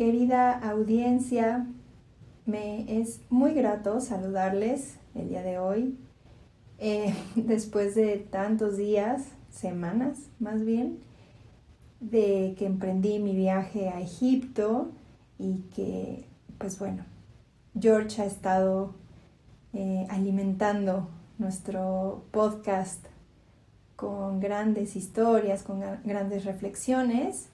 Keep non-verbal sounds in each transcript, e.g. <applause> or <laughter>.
Querida audiencia, me es muy grato saludarles el día de hoy. Eh, <laughs> después de tantos días, semanas más bien, de que emprendí mi viaje a Egipto y que, pues bueno, George ha estado eh, alimentando nuestro podcast con grandes historias, con grandes reflexiones.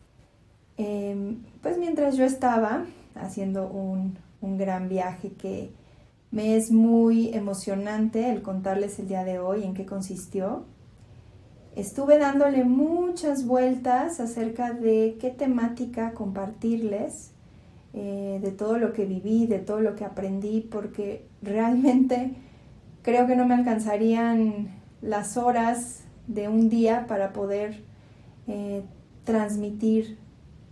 Em, pues mientras yo estaba haciendo un, un gran viaje que me es muy emocionante el contarles el día de hoy en qué consistió. Estuve dándole muchas vueltas acerca de qué temática compartirles, eh, de todo lo que viví, de todo lo que aprendí, porque realmente creo que no me alcanzarían las horas de un día para poder eh, transmitir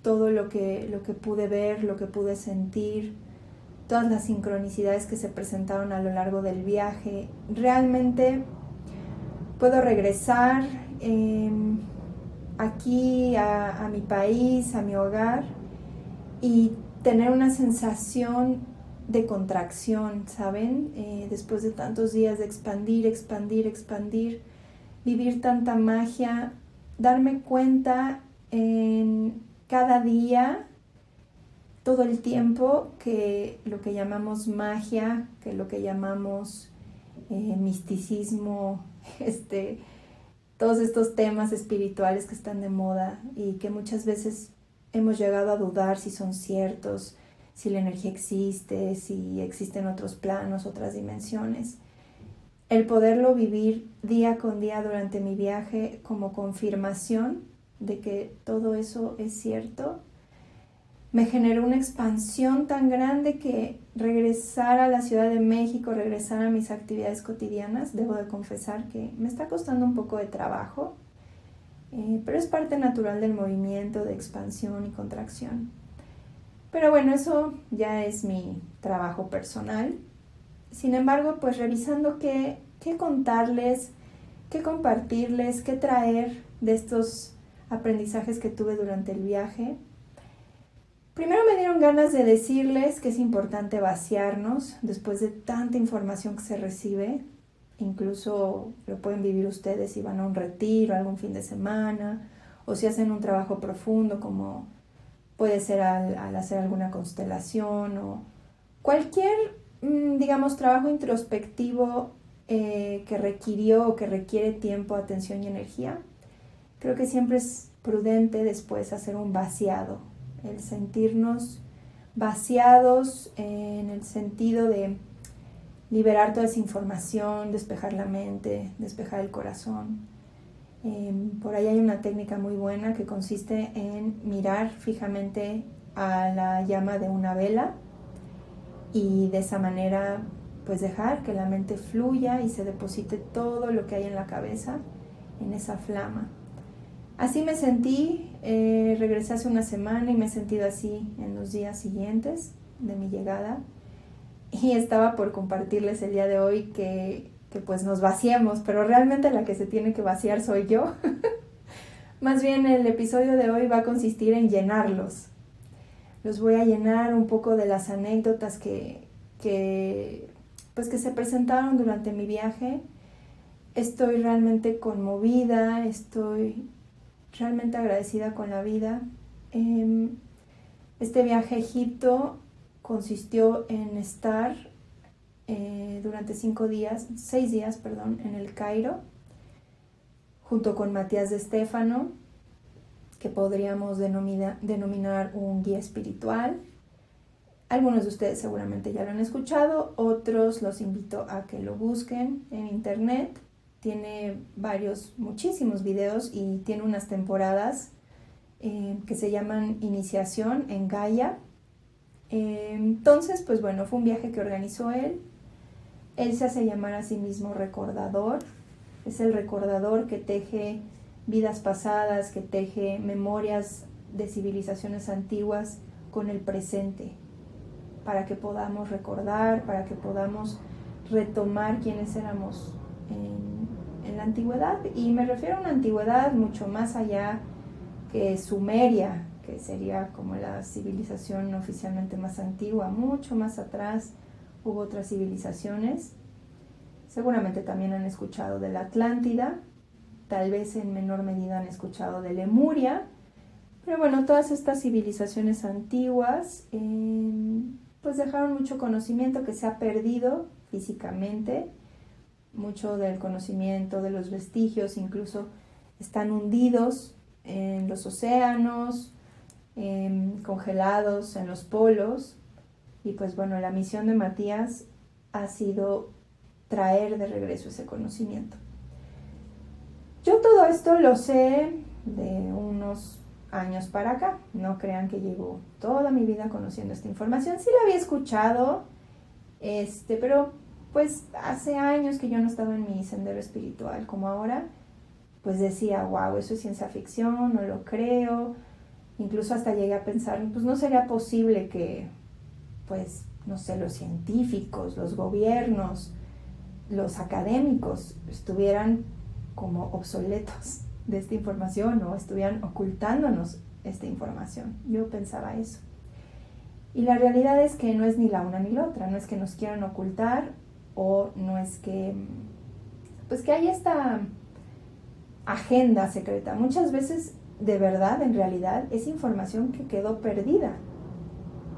todo lo que, lo que pude ver, lo que pude sentir, todas las sincronicidades que se presentaron a lo largo del viaje. Realmente puedo regresar em, aquí a, mi país, a mi hogar y tener una sensación de contracción, ¿saben? Eh, después de tantos días de expandir, expandir, expandir, vivir tanta magia, darme cuenta en cada día todo el tiempo que lo que llamamos magia, que lo que llamamos eh, misticismo, <laughs> este, todos estos temas espirituales que están de moda y que muchas veces hemos llegado a dudar si son ciertos, si la energía existe, si existen otros planos, otras dimensiones. El poderlo vivir día con día durante mi viaje como confirmación de que todo eso es cierto me generó una expansión tan grande que regresar a la Ciudad de México, regresar a mis actividades cotidianas, debo de confesar que me está costando un poco de trabajo, eh, pero es parte natural del movimiento de expansión y contracción. Pero bueno, eso ya es mi trabajo personal. Sin embargo, pues revisando qué, qué contarles, qué compartirles, qué traer de estos aprendizajes que tuve durante el viaje, Primero me dieron ganas de decirles que es importante vaciarnos después de tanta información que se recibe. Incluso lo pueden vivir ustedes si van a un retiro, algún fin de semana, o si hacen un trabajo profundo como puede ser al, hacer alguna constelación o cualquier, mm, digamos, trabajo introspectivo eh, que requirió o que requiere tiempo, atención y energía. Creo que siempre es prudente después hacer un vaciado el sentirnos vaciados en el sentido de liberar toda esa información, despejar la mente, despejar el corazón. Em, por ahí hay una técnica muy buena que consiste en mirar fijamente a la llama de una vela y de esa manera pues dejar que la mente fluya y se deposite todo lo que hay en la cabeza en esa flama. Así me sentí, eh, regresé hace una semana y me he sentido así en los días siguientes de mi llegada. Y estaba por compartirles el día de hoy que, que pues nos vaciemos, pero realmente la que se tiene que vaciar soy yo. <laughs> Más bien el episodio de hoy va a consistir en llenarlos. Los voy a llenar un poco de las anécdotas que, que, pues que se presentaron durante mi viaje. Estoy realmente conmovida, estoy realmente agradecida con la vida. Em, este viaje a Egipto consistió en estar eh, durante cinco días, seis días, perdón, en el Cairo, junto con Matías de Estéfano, que podríamos denominar un guía espiritual. Algunos de ustedes seguramente ya lo han escuchado, otros los invito a que lo busquen en internet. Tiene varios, muchísimos videos y tiene unas temporadas eh, que se llaman Iniciación en Gaia. Eh, entonces, pues bueno, fue un viaje que organizó él. Él se hace llamar a sí mismo recordador. Es el recordador que teje vidas pasadas, que teje memorias de civilizaciones antiguas con el presente, para que podamos recordar, para que podamos retomar quiénes éramos en, en la antigüedad. Y me refiero a una antigüedad mucho más allá que Sumeria, que sería como la civilización oficialmente más antigua, mucho más atrás hubo otras civilizaciones. Seguramente también han escuchado de la Atlántida, tal vez en menor medida han escuchado de Lemuria, pero bueno, todas estas civilizaciones antiguas em, pues dejaron mucho conocimiento que se ha perdido físicamente, mucho del conocimiento, de los vestigios, incluso están hundidos en los océanos, em, congelados en los polos. Y pues bueno, la misión de Matías ha sido traer de regreso ese conocimiento. Yo todo esto lo sé de unos años para acá. No crean que llevo toda mi vida conociendo esta información. Sí la había escuchado, este, pero pues hace años que yo no estaba en mi sendero espiritual como ahora, pues decía, wow, eso es ciencia ficción, no lo creo. Incluso hasta llegué a pensar, pues no sería posible que, pues, no sé, los científicos, los gobiernos, los académicos estuvieran como obsoletos <laughs> de esta información o estuvieran ocultándonos esta información. Yo pensaba eso. Y la realidad es que no es ni la una ni la otra, no es que nos quieran ocultar o no es que, pues que hay esta agenda secreta. Muchas veces, de verdad, en realidad, es información que quedó perdida.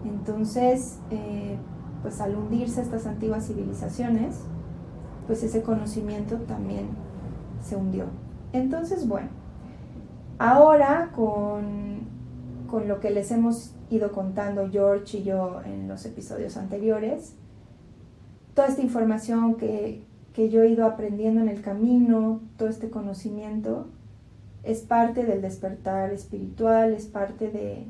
Entonces, eh, pues al hundirse estas antiguas civilizaciones, pues ese conocimiento también se hundió. Entonces, bueno, ahora con, con lo que les hemos ido contando George y yo en los episodios anteriores, toda esta información que, que yo he ido aprendiendo en el camino, todo este conocimiento, es parte del despertar espiritual, es parte de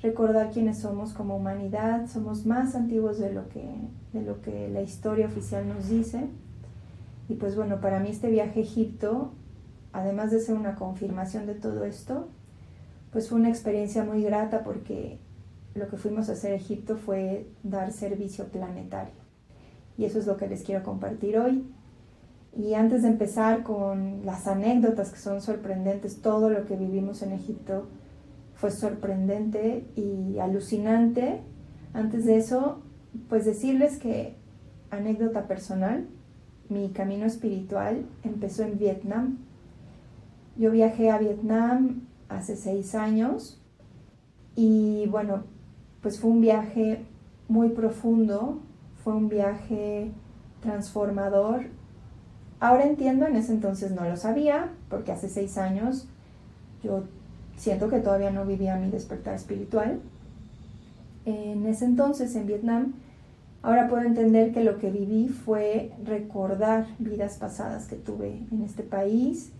recordar quiénes somos como humanidad, somos más antiguos de lo que, de lo que la historia oficial nos dice. Y pues bueno, para mí este viaje a Egipto, además de ser una confirmación de todo esto, pues fue una experiencia muy grata porque lo que fuimos a hacer a Egipto fue dar servicio planetario. Y eso es lo que les quiero compartir hoy. Y antes de empezar con las anécdotas que son sorprendentes, todo lo que vivimos en Egipto fue sorprendente y alucinante. Antes de eso, pues decirles que anécdota personal, mi camino espiritual empezó en Vietnam. Yo viajé a Vietnam hace seis años y bueno, pues fue un viaje muy profundo, fue un viaje transformador. Ahora entiendo, en ese entonces no lo sabía, porque hace seis años yo siento que todavía no vivía mi despertar espiritual. En ese entonces, en Vietnam, Ahora puedo entender que lo que viví fue recordar vidas pasadas que tuve en este país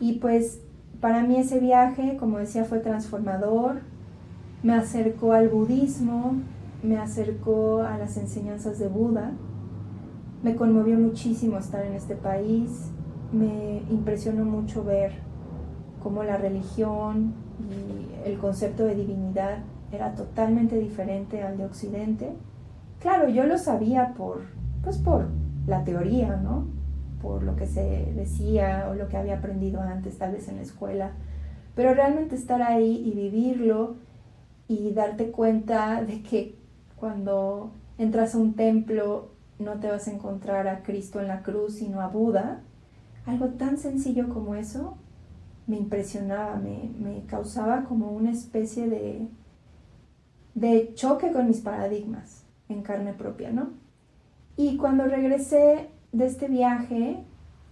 y pues para mí ese viaje, como decía, fue transformador, me acercó al budismo, me acercó a las enseñanzas de Buda, me conmovió muchísimo estar en este país, me impresionó mucho ver cómo la religión y el concepto de divinidad era totalmente diferente al de Occidente Claro, yo lo sabía por, pues por la teoría, ¿no? Por lo que se decía o lo que había aprendido antes, tal vez en la escuela. Pero realmente estar ahí y vivirlo y darte cuenta de que cuando entras a un templo no te vas a encontrar a Cristo en la cruz, sino a Buda, algo tan sencillo como eso me impresionaba, me, causaba como una especie de, de choque con mis paradigmas en carne propia, ¿no? Y cuando regresé de este viaje,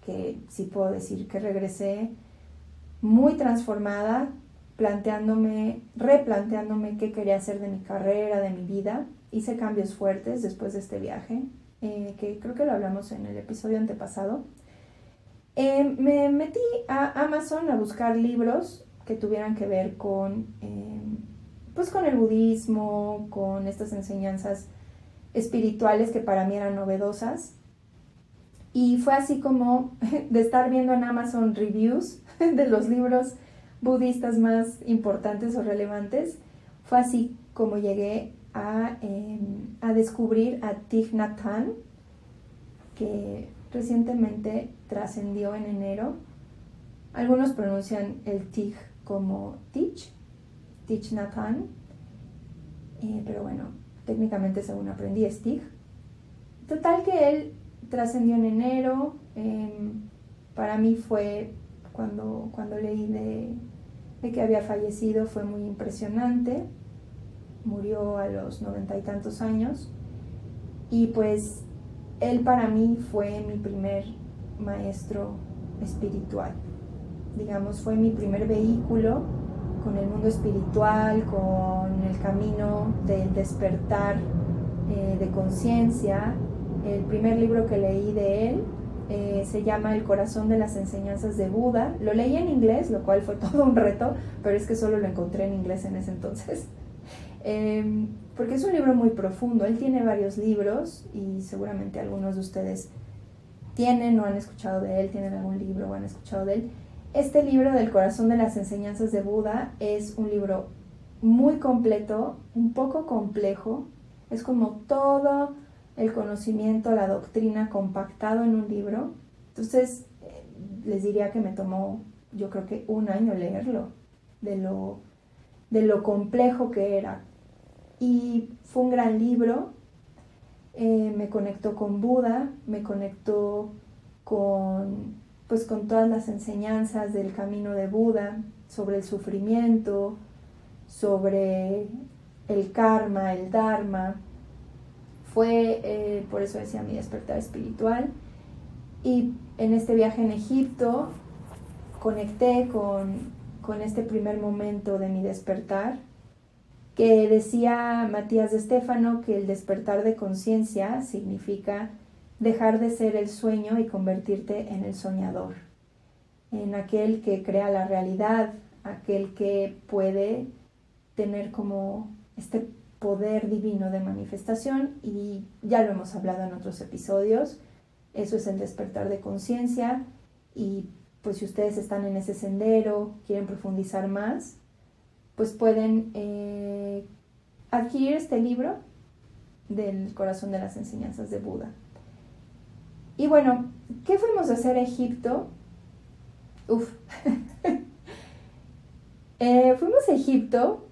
que sí puedo decir que regresé muy transformada, planteándome, replanteándome qué quería hacer de mi carrera, de mi vida, hice cambios fuertes después de este viaje, eh, que creo que lo hablamos en el episodio antepasado. Eh, me metí a Amazon a buscar libros que tuvieran que ver con, pues con el budismo, con estas enseñanzas espirituales que para mí eran novedosas. Y fue así como <laughs> de estar viendo en Amazon reviews <laughs> de los libros budistas más importantes o relevantes, fue así como llegué a, em, a descubrir a Thich Nhat que recientemente trascendió en enero. Algunos pronuncian el Thich como Thich, Thich Nhat eh, pero bueno, técnicamente según aprendí es Thich. Total que él trascendió en enero, em, para mí fue cuando, cuando leí de, de, que había fallecido, fue muy impresionante, murió a los noventa y tantos años, y pues él para mí fue mi primer maestro espiritual, digamos, fue mi primer vehículo con el mundo espiritual, con el camino del despertar eh, de conciencia. El primer libro que leí de él eh, se llama El corazón de las enseñanzas de Buda. Lo leí en inglés, lo cual fue <laughs> todo un reto, pero es que solo lo encontré en inglés en ese entonces. Em, porque es un libro muy profundo. Él tiene varios libros y seguramente algunos de ustedes tienen o han escuchado de él, tienen algún libro o han escuchado de él. Este libro del corazón de las enseñanzas de Buda es un libro muy completo, un poco complejo. Es como todo el conocimiento, la doctrina compactado en un libro. Entonces, eh, les diría que me tomó, yo creo que un año leerlo, de lo, de lo complejo que era. Y fue un gran libro, eh, me conectó con Buda, me conectó con pues con todas las enseñanzas del camino de Buda sobre el sufrimiento, sobre el karma, el dharma. Fue, eh, por eso decía, mi despertar espiritual. Y en este viaje en Egipto conecté con, con este primer momento de mi despertar, que decía Matías de Estéfano que el despertar de conciencia significa dejar de ser el sueño y convertirte en el soñador, en aquel que crea la realidad, aquel que puede tener como este poder divino de manifestación y ya lo hemos hablado en otros episodios, eso es el despertar de conciencia y pues si ustedes están en ese sendero, quieren profundizar más, pues pueden eh, adquirir este libro del corazón de las enseñanzas de Buda. Y bueno, ¿qué fuimos a hacer a Egipto? Uf. <laughs> Eh, fuimos a Egipto,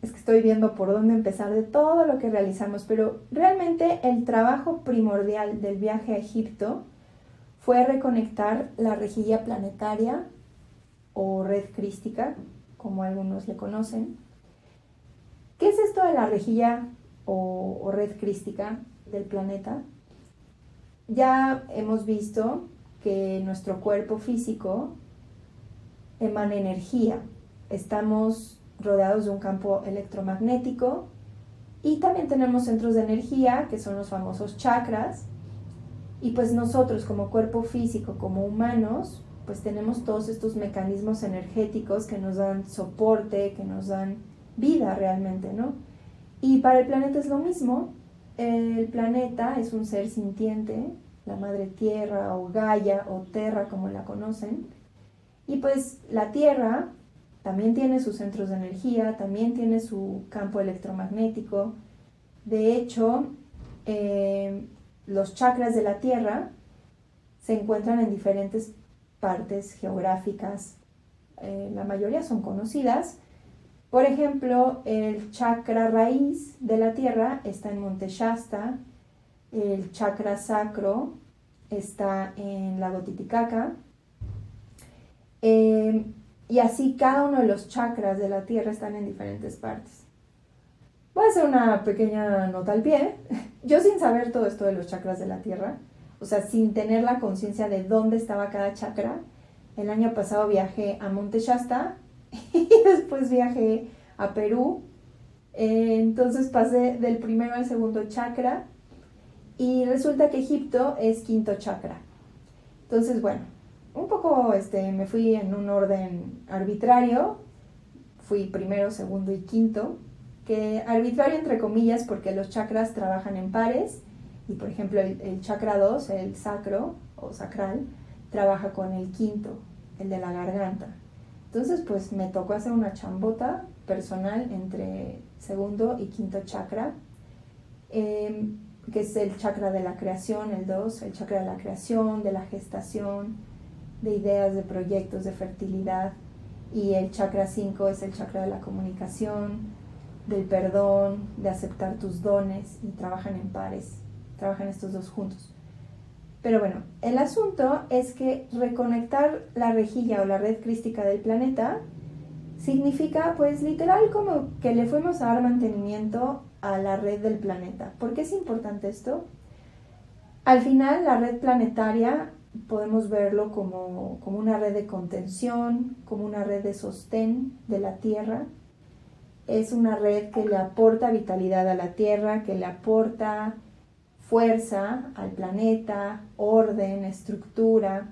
es que estoy viendo por dónde empezar de todo lo que realizamos, pero realmente el trabajo primordial del viaje a Egipto fue reconectar la rejilla planetaria o red crística, como algunos le conocen. ¿Qué es esto de la rejilla o, red crística del planeta? ya hemos visto que nuestro cuerpo físico emana energía. Estamos rodeados de un campo electromagnético y también tenemos centros de energía, que son los famosos chakras. Y pues nosotros como cuerpo físico, como humanos, pues tenemos todos estos mecanismos energéticos que nos dan soporte, que nos dan vida realmente, ¿no? Y para el planeta es lo mismo, el planeta es un ser sintiente, la madre tierra o Gaia o Terra como la conocen. Y pues la Tierra también tiene sus centros de energía, también tiene su campo electromagnético. De hecho, eh, los chakras de la Tierra se encuentran en diferentes partes geográficas. Eh, la mayoría son conocidas, por ejemplo, el chakra raíz de la tierra está en Monte Shasta, el chakra sacro está en Lago Titicaca, em, y así cada uno de los chakras de la tierra están en diferentes partes. Voy a hacer una pequeña nota al pie. <laughs> Yo sin saber todo esto de los chakras de la tierra, o sea, sin tener la conciencia de dónde estaba cada chakra, el año pasado viajé a Monte Shasta <laughs> y después viajé a Perú. Eh, entonces pasé del primero al segundo chakra y resulta que Egipto es quinto chakra. Entonces, bueno, un poco este, me fui en un orden arbitrario, fui primero, segundo y quinto, que arbitrario entre comillas porque los chakras trabajan en pares y por ejemplo el, chakra 2, el sacro o sacral, trabaja con el quinto, el de la garganta. Entonces, pues me tocó hacer una chambota personal entre segundo y quinto chakra, em, que es el chakra de la creación, el 2, el chakra de la creación, de la gestación, de ideas, de proyectos, de fertilidad. Y el chakra 5 es el chakra de la comunicación, del perdón, de aceptar tus dones y trabajan en pares, trabajan estos dos juntos. Pero bueno, el asunto es que reconectar la rejilla o la red crística del planeta significa pues literal como que le fuimos a dar mantenimiento a la red del planeta. ¿Por qué es importante esto? Al final la red planetaria podemos verlo como, como una red de contención, como una red de sostén de la Tierra. Es una red que le aporta vitalidad a la Tierra, que le aporta fuerza al planeta, orden, estructura.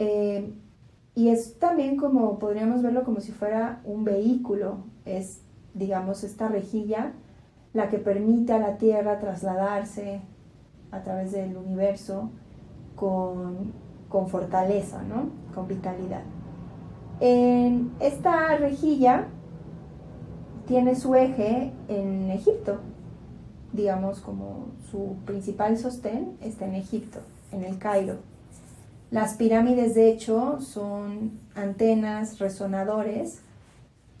Eh, y es también como, podríamos verlo como si fuera un vehículo, es, digamos, esta rejilla la que permite a la Tierra trasladarse a través del universo con, con fortaleza, ¿no? con vitalidad. En esta rejilla tiene su eje en Egipto, digamos, como su principal sostén está en Egipto, en el Cairo. Las pirámides, de hecho, son antenas, resonadores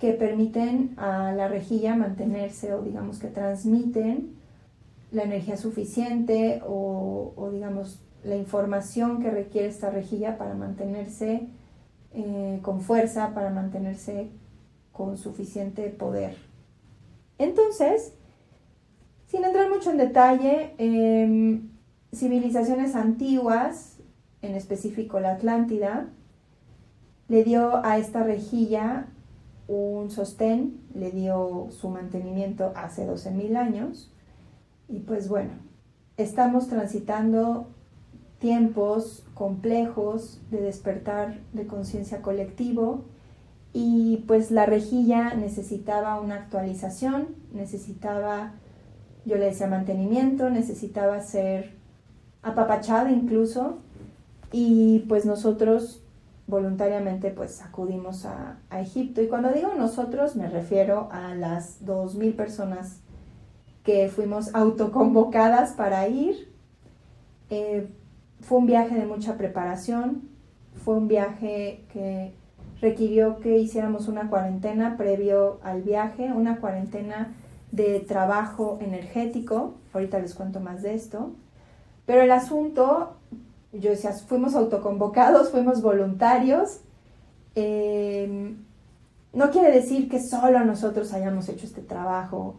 que permiten a la rejilla mantenerse o digamos que transmiten la energía suficiente o, digamos la información que requiere esta rejilla para mantenerse eh, con fuerza, para mantenerse con suficiente poder. Entonces, sin entrar mucho en detalle, em, civilizaciones antiguas, en específico la Atlántida, le dio a esta rejilla un sostén, le dio su mantenimiento hace 12.000 años. Y pues bueno, estamos transitando tiempos complejos de despertar de conciencia colectivo y pues la rejilla necesitaba una actualización, necesitaba yo le decía mantenimiento, necesitaba ser apapachada incluso. Y pues nosotros voluntariamente pues acudimos a, Egipto. Y cuando digo nosotros me refiero a las 2.000 personas que fuimos autoconvocadas para ir. Eh, fue un viaje de mucha preparación, fue un viaje que requirió que hiciéramos una cuarentena previo al viaje, una cuarentena de trabajo energético, ahorita les cuento más de esto, pero el asunto, yo decía, fuimos autoconvocados, fuimos voluntarios, em, no quiere decir que solo nosotros hayamos hecho este trabajo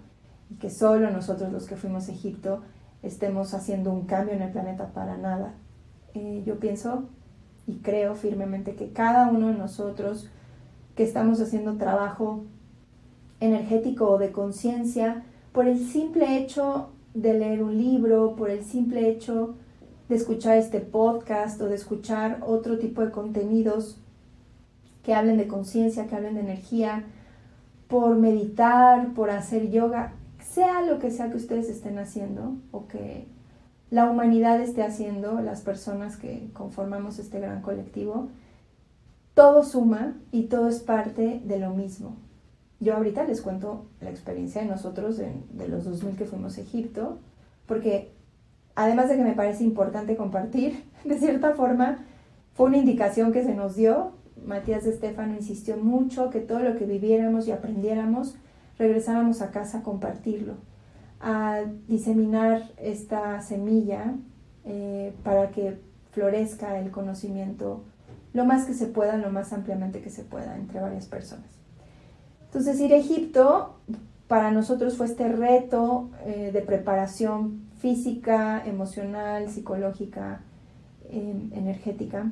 y que solo nosotros los que fuimos a Egipto estemos haciendo un cambio en el planeta para nada. Eh, yo pienso y creo firmemente que cada uno de nosotros que estamos haciendo trabajo energético o de conciencia por el simple hecho de leer un libro, por el simple hecho de escuchar este podcast o de escuchar otro tipo de contenidos que hablen de conciencia, que hablen de energía, por meditar, por hacer yoga, sea lo que sea que ustedes estén haciendo o que la humanidad esté haciendo, las personas que conformamos este gran colectivo, todo suma y todo es parte de lo mismo. Yo ahorita les cuento la experiencia de nosotros de, los 2000 que fuimos a Egipto, porque además de que me parece importante compartir, <laughs> de cierta forma fue una indicación que se nos dio. Matías Estefano insistió mucho que todo lo que viviéramos y aprendiéramos, regresáramos a casa a compartirlo, a diseminar esta semilla eh, para que florezca el conocimiento lo más que se pueda, lo más ampliamente que se pueda entre varias personas. Entonces ir a Egipto para nosotros fue este reto eh, de preparación física, emocional, psicológica, em, energética,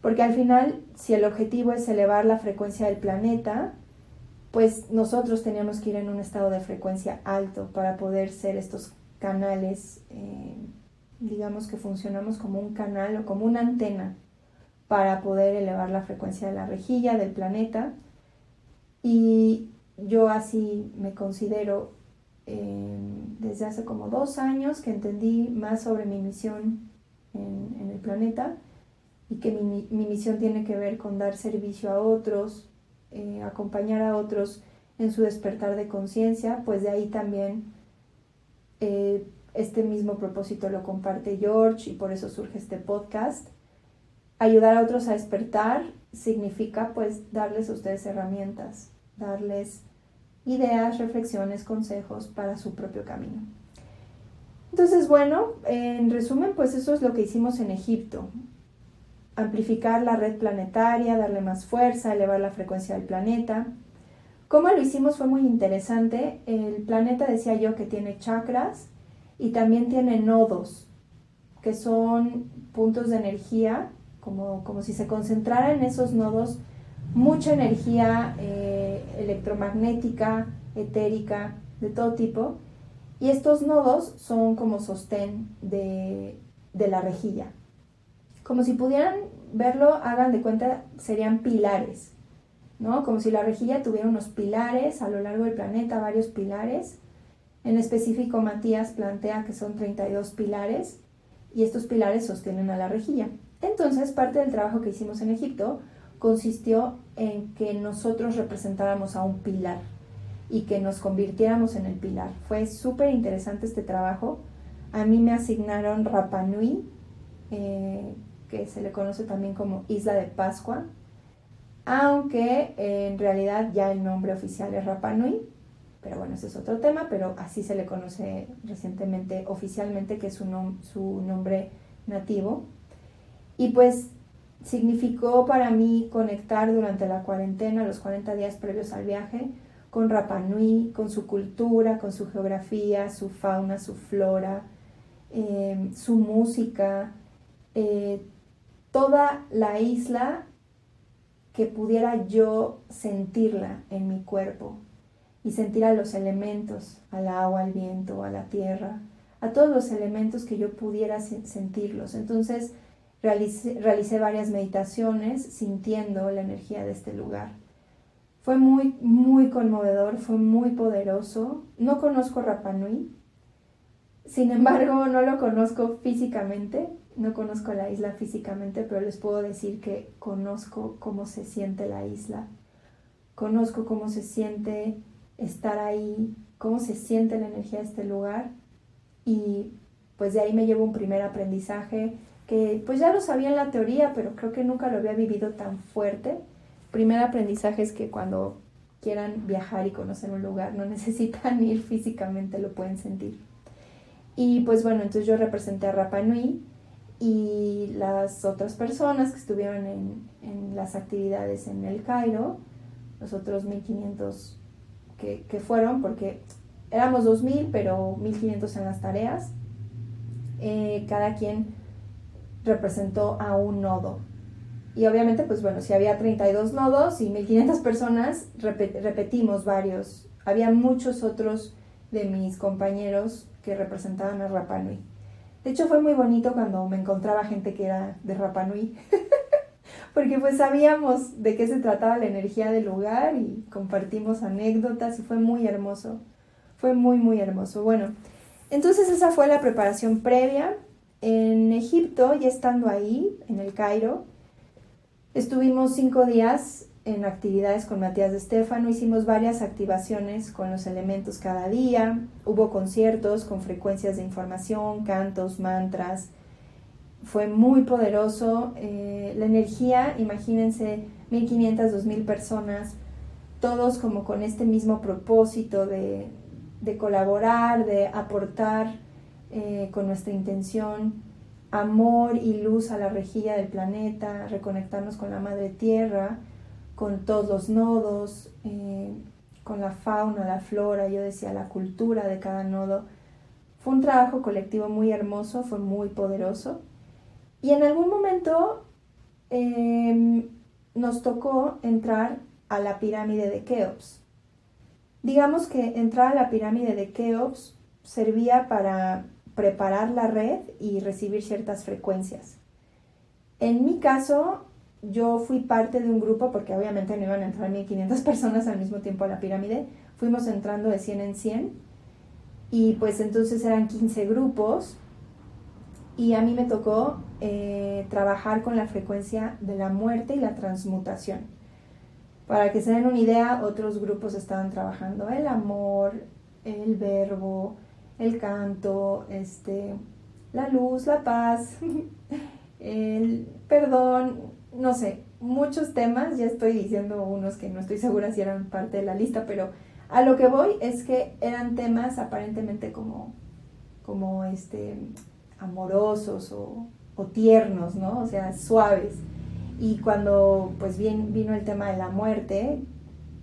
porque al final si el objetivo es elevar la frecuencia del planeta, pues nosotros teníamos que ir en un estado de frecuencia alto para poder ser estos canales, eh, digamos que funcionamos como un canal o como una antena para poder elevar la frecuencia de la rejilla del planeta. Y yo así me considero eh, desde hace como dos años que entendí más sobre mi misión en, el planeta y que mi, misión tiene que ver con dar servicio a otros, eh, acompañar a otros en su despertar de conciencia, pues de ahí también eh, este mismo propósito lo comparte George y por eso surge este podcast. Ayudar a otros a despertar significa pues darles a ustedes herramientas, darles ideas, reflexiones, consejos para su propio camino. Entonces, bueno, en resumen, pues eso es lo que hicimos en Egipto. Amplificar la red planetaria, darle más fuerza, elevar la frecuencia del planeta. ¿Cómo lo hicimos? Fue muy interesante. El planeta decía yo que tiene chakras y también tiene nodos, que son puntos de energía como, si se concentrara en esos nodos mucha energía eh, electromagnética, etérica, de todo tipo. Y estos nodos son como sostén de, de, la rejilla. Como si pudieran verlo, hagan de cuenta, serían pilares, ¿no? Como si la rejilla tuviera unos pilares a lo largo del planeta, varios pilares. En específico, Matías plantea que son 32 pilares y estos pilares sostienen a la rejilla. Entonces, parte del trabajo que hicimos en Egipto consistió en que nosotros representáramos a un pilar y que nos convirtiéramos en el pilar. Fue súper interesante este trabajo. A mí me asignaron Rapa Nui, eh, que se le conoce también como Isla de Pascua, aunque en realidad ya el nombre oficial es Rapa Nui, pero bueno, ese es otro tema, pero así se le conoce recientemente oficialmente, que es su, su nombre nativo. Y pues significó para mí conectar durante la cuarentena, los 40 días previos al viaje, con Rapa Nui, con su cultura, con su geografía, su fauna, su flora, em, su música, eh, toda la isla que pudiera yo sentirla en mi cuerpo y sentir a los elementos, al agua, al viento, a la tierra, a todos los elementos que yo pudiera sentirlos. Entonces, realicé, varias meditaciones sintiendo la energía de este lugar. Fue muy, muy conmovedor, fue muy poderoso. No conozco Rapanui, sin embargo no lo conozco físicamente, no conozco la isla físicamente, pero les puedo decir que conozco cómo se siente la isla, conozco cómo se siente estar ahí, cómo se siente la energía de este lugar y pues de ahí me llevo un primer aprendizaje que pues ya lo sabía en la teoría, pero creo que nunca lo había vivido tan fuerte. Primer aprendizaje es que cuando quieran viajar y conocer un lugar, no <laughs> necesitan ir físicamente, lo pueden sentir. Y pues bueno, entonces yo representé a Rapa Nui y las otras personas que estuvieron en, en las actividades en el Cairo, los otros 1500 que, que fueron, porque éramos 2000, pero 1500 en las tareas. Eh, cada quien representó a un nodo. Y obviamente, pues bueno, si había 32 nodos y 1500 personas, repetimos varios. Había muchos otros de mis compañeros que representaban a Rapanui. De hecho, fue muy bonito cuando me encontraba gente que era de Rapanui, <laughs> porque pues sabíamos de qué se trataba la energía del lugar y compartimos anécdotas y fue muy hermoso. Fue muy, muy hermoso. Bueno, entonces esa fue la preparación previa en Egipto, ya estando ahí, en el Cairo, estuvimos cinco días en actividades con Matías de Estefano, hicimos varias activaciones con los elementos cada día, hubo conciertos con frecuencias de información, cantos, mantras, fue muy poderoso, eh, la energía, imagínense, 1500, 2000 personas, todos como con este mismo propósito de, de colaborar, de aportar eh, con nuestra intención, amor y luz a la rejilla del planeta, reconectarnos con la madre tierra, con todos los nodos, eh, con la fauna, la flora, yo decía la cultura de cada nodo. Fue un trabajo colectivo muy hermoso, fue muy poderoso. Y en algún momento em, nos tocó entrar a la pirámide de Keops. Digamos que entrar a la pirámide de Keops servía para preparar la red y recibir ciertas frecuencias. En mi caso, yo fui parte de un grupo, porque obviamente no iban a entrar 1500 <laughs> personas al mismo tiempo a la pirámide, fuimos entrando de 100 en 100 y pues entonces eran 15 grupos y a mí me tocó eh, trabajar con la frecuencia de la muerte y la transmutación. Para que se den una idea, otros grupos estaban trabajando el amor, el verbo, el canto, este, la luz, la paz, <laughs> el perdón, no sé, muchos temas, ya estoy diciendo unos que no estoy segura si eran parte de la lista, pero a lo que voy es que eran temas aparentemente como, como este, amorosos o, tiernos, ¿no? O sea, suaves. Y cuando pues bien, vino el tema de la muerte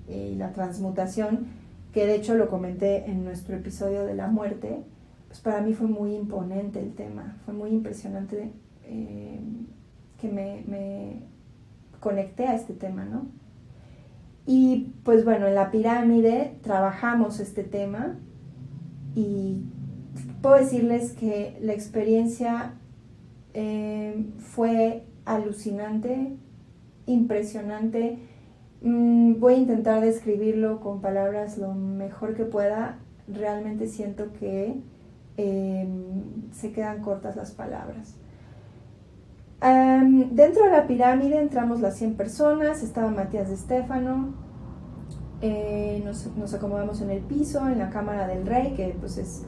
y la transmutación, que de hecho lo comenté en nuestro episodio de la muerte, pues para mí fue muy imponente el tema, fue muy impresionante eh, que me, conecté a este tema, ¿no? Y pues bueno, en la pirámide trabajamos este tema y puedo decirles que la experiencia eh, fue alucinante, impresionante. Mm, voy a intentar describirlo con palabras lo mejor que pueda. Realmente siento que em, se quedan cortas las palabras. dentro de la pirámide entramos las 100 personas, estaba Matías de Estéfano, eh, nos, nos, acomodamos en el piso, en la cámara del rey, que pues es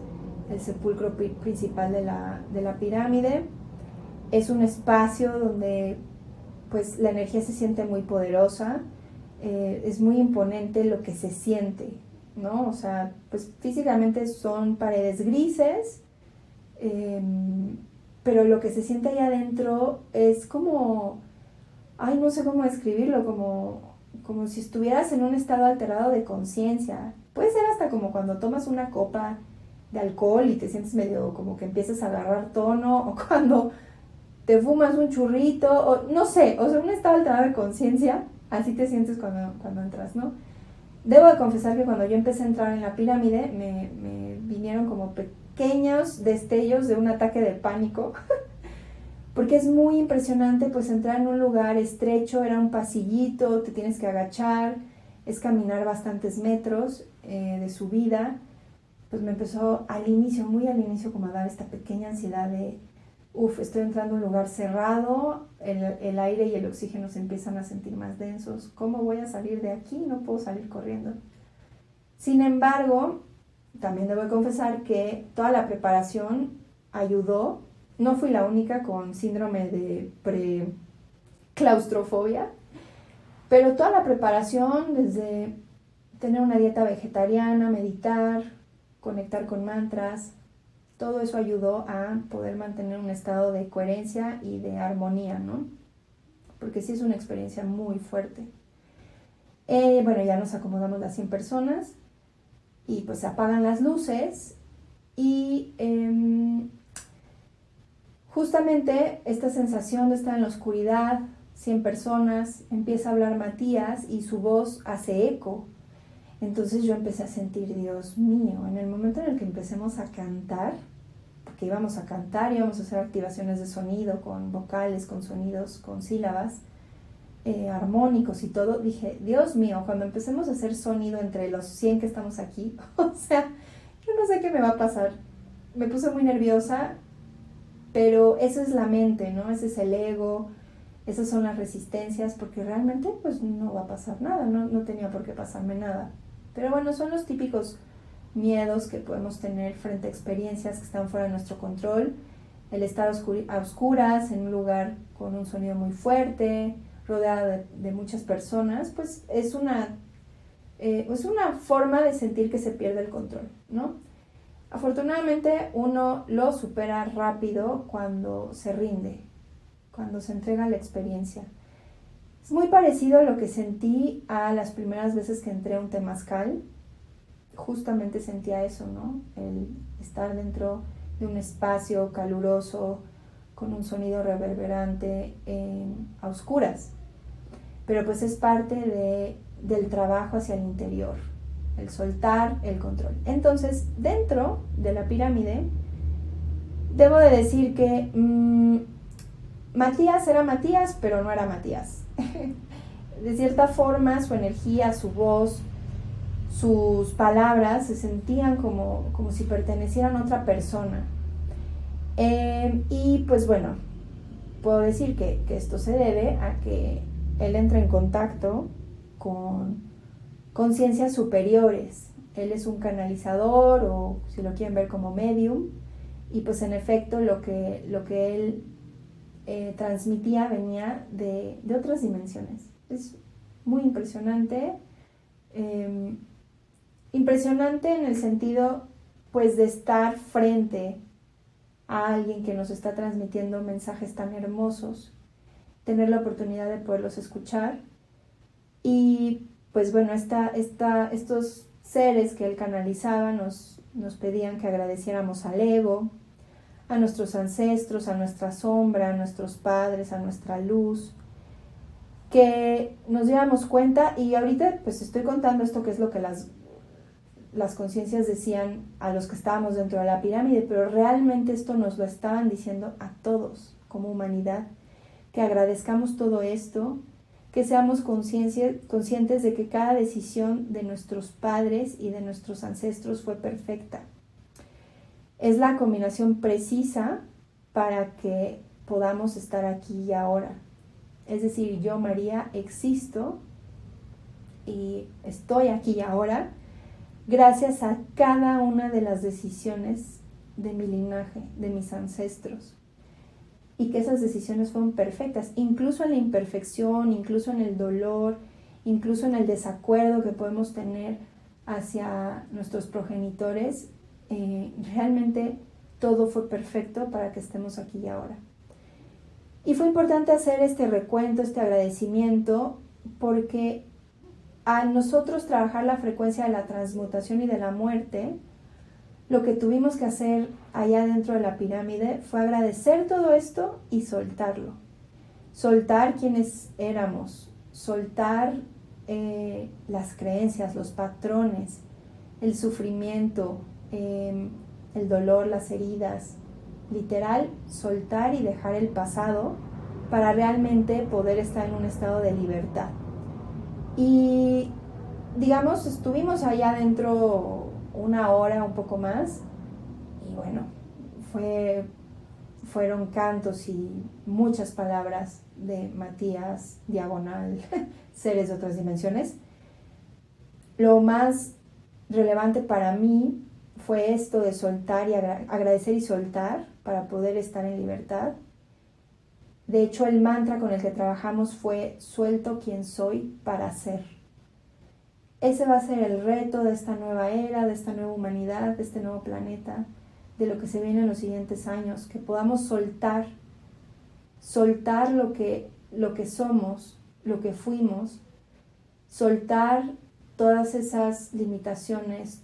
el sepulcro principal de la, de la pirámide. Es un espacio donde pues la energía se siente muy poderosa, eh, es muy imponente lo que se siente, ¿no? O sea, pues físicamente son paredes grises, em, pero lo que se siente ahí adentro es como, ay, no sé cómo describirlo, como, como si estuvieras en un estado alterado de conciencia. Puede ser hasta como cuando tomas una copa de alcohol y te sientes medio como que empiezas a agarrar tono, <laughs> o cuando te fumas un churrito, o no sé, o sea, un estado alterado de conciencia, así te sientes cuando, cuando entras, ¿no? Debo de confesar que cuando yo empecé a entrar en la pirámide, me, me vinieron como pequeños destellos de un ataque de pánico, <laughs> porque es muy impresionante pues entrar en un lugar estrecho, era un pasillito, te tienes que agachar, es caminar bastantes metros eh, de subida, pues me empezó al inicio, muy al inicio, como a dar esta pequeña ansiedad de, uff, estoy entrando a un lugar cerrado, el, el, aire y el oxígeno se empiezan a sentir más densos, ¿cómo voy a salir de aquí? No puedo salir corriendo. Sin embargo, también debo confesar que toda la preparación ayudó. No fui la única con síndrome de pre-claustrofobia, pero toda la preparación, desde tener una dieta vegetariana, meditar, conectar con mantras, todo eso ayudó a poder mantener un estado de coherencia y de armonía, ¿no? Porque sí es una experiencia muy fuerte. Eh, bueno, ya nos acomodamos las 100 personas y pues se apagan las luces y em, justamente esta sensación de estar en la oscuridad, 100 personas, empieza a hablar Matías y su voz hace eco entonces yo empecé a sentir, Dios mío, en el momento en el que empecemos a cantar, porque íbamos a cantar, íbamos a hacer activaciones de sonido con vocales, con sonidos, con sílabas, eh, armónicos y todo, dije, Dios mío, cuando empecemos a hacer sonido entre los 100 que estamos aquí, <laughs> o sea, yo no sé qué me va a pasar. Me puse muy nerviosa, pero esa es la mente, ¿no? Ese es el ego, esas son las resistencias, porque realmente pues no va a pasar nada, no, no tenía por qué pasarme nada. Pero bueno, son los típicos miedos que podemos tener frente a experiencias que están fuera de nuestro control. El estar a oscuras en un lugar con un sonido muy fuerte, rodeada de, muchas personas, pues es una, eh, es una forma de sentir que se pierde el control, ¿no? Afortunadamente uno lo supera rápido cuando se rinde, cuando se entrega la experiencia. Es muy parecido a lo que sentí a las primeras veces que entré a un temazcal. Justamente sentía eso, ¿no? El estar dentro de un espacio caluroso, con un sonido reverberante a oscuras. Pero pues es parte de, del trabajo hacia el interior. el soltar el control. Entonces, dentro de la pirámide, debo de decir que mm, Matías era Matías, pero no era Matías. <laughs> de cierta forma, su energía, su voz, sus palabras se sentían como, como si pertenecieran a otra persona. Em, y pues bueno, puedo decir que, que esto se debe a que él entra en contacto con conciencias superiores. Él es un canalizador o si lo quieren ver como medium. Y pues en efecto lo que, lo que él eh, transmitía venía de, otras dimensiones. Es muy impresionante. Em, impresionante en el sentido pues de estar frente a alguien que nos está transmitiendo mensajes tan hermosos, tener la oportunidad de poderlos escuchar y pues bueno, esta, esta, estos seres que él canalizaba nos, nos pedían que agradeciéramos al ego, a nuestros ancestros, a nuestra sombra, a nuestros padres, a nuestra luz, que nos diéramos cuenta. Y ahorita pues estoy contando esto que es lo que las, las conciencias decían a los que estábamos dentro de la pirámide, pero realmente esto nos lo estaban diciendo a todos como humanidad, que agradezcamos todo esto, que seamos conscientes de que cada decisión de nuestros padres y de nuestros ancestros fue perfecta. Es la combinación precisa para que podamos estar aquí y ahora. Es decir, yo, María, existo y estoy aquí y ahora gracias a cada una de las decisiones de mi linaje, de mis ancestros y que esas decisiones fueron perfectas, incluso en la imperfección, incluso en el dolor, incluso en el desacuerdo que podemos tener hacia nuestros progenitores, eh, realmente todo fue perfecto para que estemos aquí y ahora. Y fue importante hacer este recuento, este agradecimiento, porque al nosotros trabajar la frecuencia de la transmutación y de la muerte, lo que tuvimos que hacer allá dentro de la pirámide fue agradecer todo esto y soltarlo. Soltar quienes éramos, soltar eh, las creencias, los patrones, el sufrimiento, em, el dolor, las heridas. Literal, soltar y dejar el pasado para realmente poder estar en un estado de libertad. Y digamos, estuvimos allá adentro una hora, un poco más. Y bueno, fue, fueron cantos y muchas palabras de Matías, diagonal, <laughs> seres de otras dimensiones. Lo más relevante para mí fue esto de soltar y agradecer y soltar para poder estar en libertad. De hecho, el mantra con el que trabajamos fue suelto quien soy para ser ese va a ser el reto de esta nueva era, de esta nueva humanidad, de este nuevo planeta, de lo que se viene en los siguientes años, que podamos soltar, soltar lo que, lo que somos, lo que fuimos, soltar todas esas limitaciones.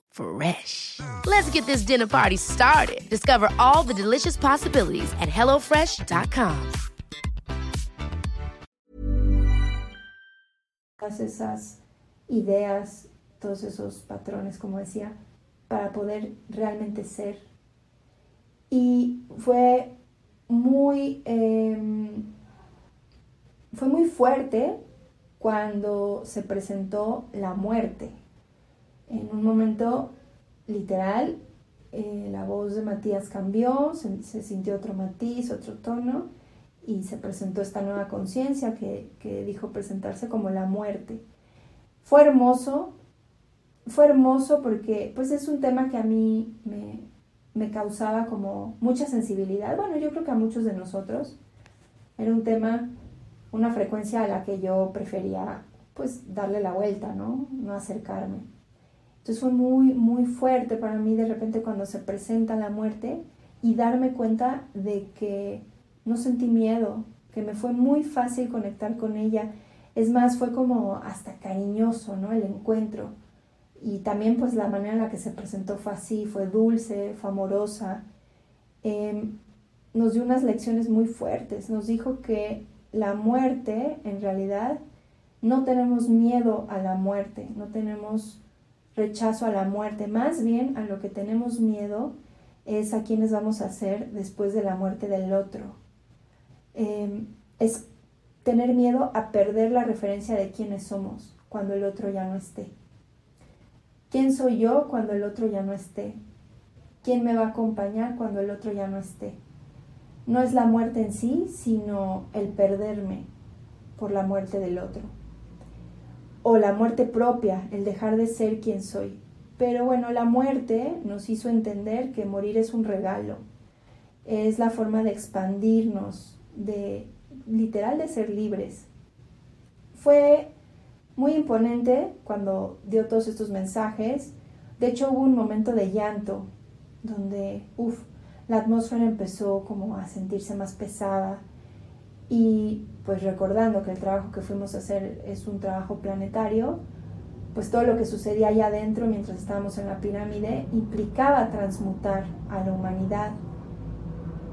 Fresh. Let's get this dinner party started. Discover all the delicious possibilities at hellofresh.com. Esas ideas, todos esos patrones, como decía, para poder realmente ser. Y fue muy, em, fue muy fuerte cuando se presentó la muerte. En un momento literal, eh, la voz de Matías cambió, se, se, sintió otro matiz, otro tono y se presentó esta nueva conciencia que, que dijo presentarse como la muerte. Fue hermoso, fue hermoso porque pues es un tema que a mí me, me causaba como mucha sensibilidad. Bueno, yo creo que a muchos de nosotros era un tema, una frecuencia a la que yo prefería pues darle la vuelta, ¿no? No acercarme. Entonces fue muy, muy fuerte para mí de repente cuando se presenta la muerte y darme cuenta de que no sentí miedo, que me fue muy fácil conectar con ella. Es más, fue como hasta cariñoso, ¿no? El encuentro. Y también pues la manera en la que se presentó fue así, fue dulce, fue amorosa. Em, nos dio unas lecciones muy fuertes. Nos dijo que la muerte, en realidad, no tenemos miedo a la muerte, no tenemos rechazo a la muerte, más bien a lo que tenemos miedo es a quienes vamos a ser después de la muerte del otro. Em, es tener miedo a perder la referencia de quiénes somos cuando el otro ya no esté. ¿Quién soy yo cuando el otro ya no esté? ¿Quién me va a acompañar cuando el otro ya no esté? No es la muerte en sí, sino el perderme por la muerte del otro. O la muerte propia, el dejar de ser quien soy. Pero bueno, la muerte nos hizo entender que morir es un regalo. Es la forma de expandirnos, de literal de ser libres. Fue muy imponente cuando dio todos estos mensajes. De hecho, hubo un momento de llanto donde, uff, la atmósfera empezó como a sentirse más pesada y pues recordando que el trabajo que fuimos a hacer es un trabajo planetario, pues todo lo que sucedía allá adentro mientras estábamos en la pirámide implicaba transmutar a la humanidad.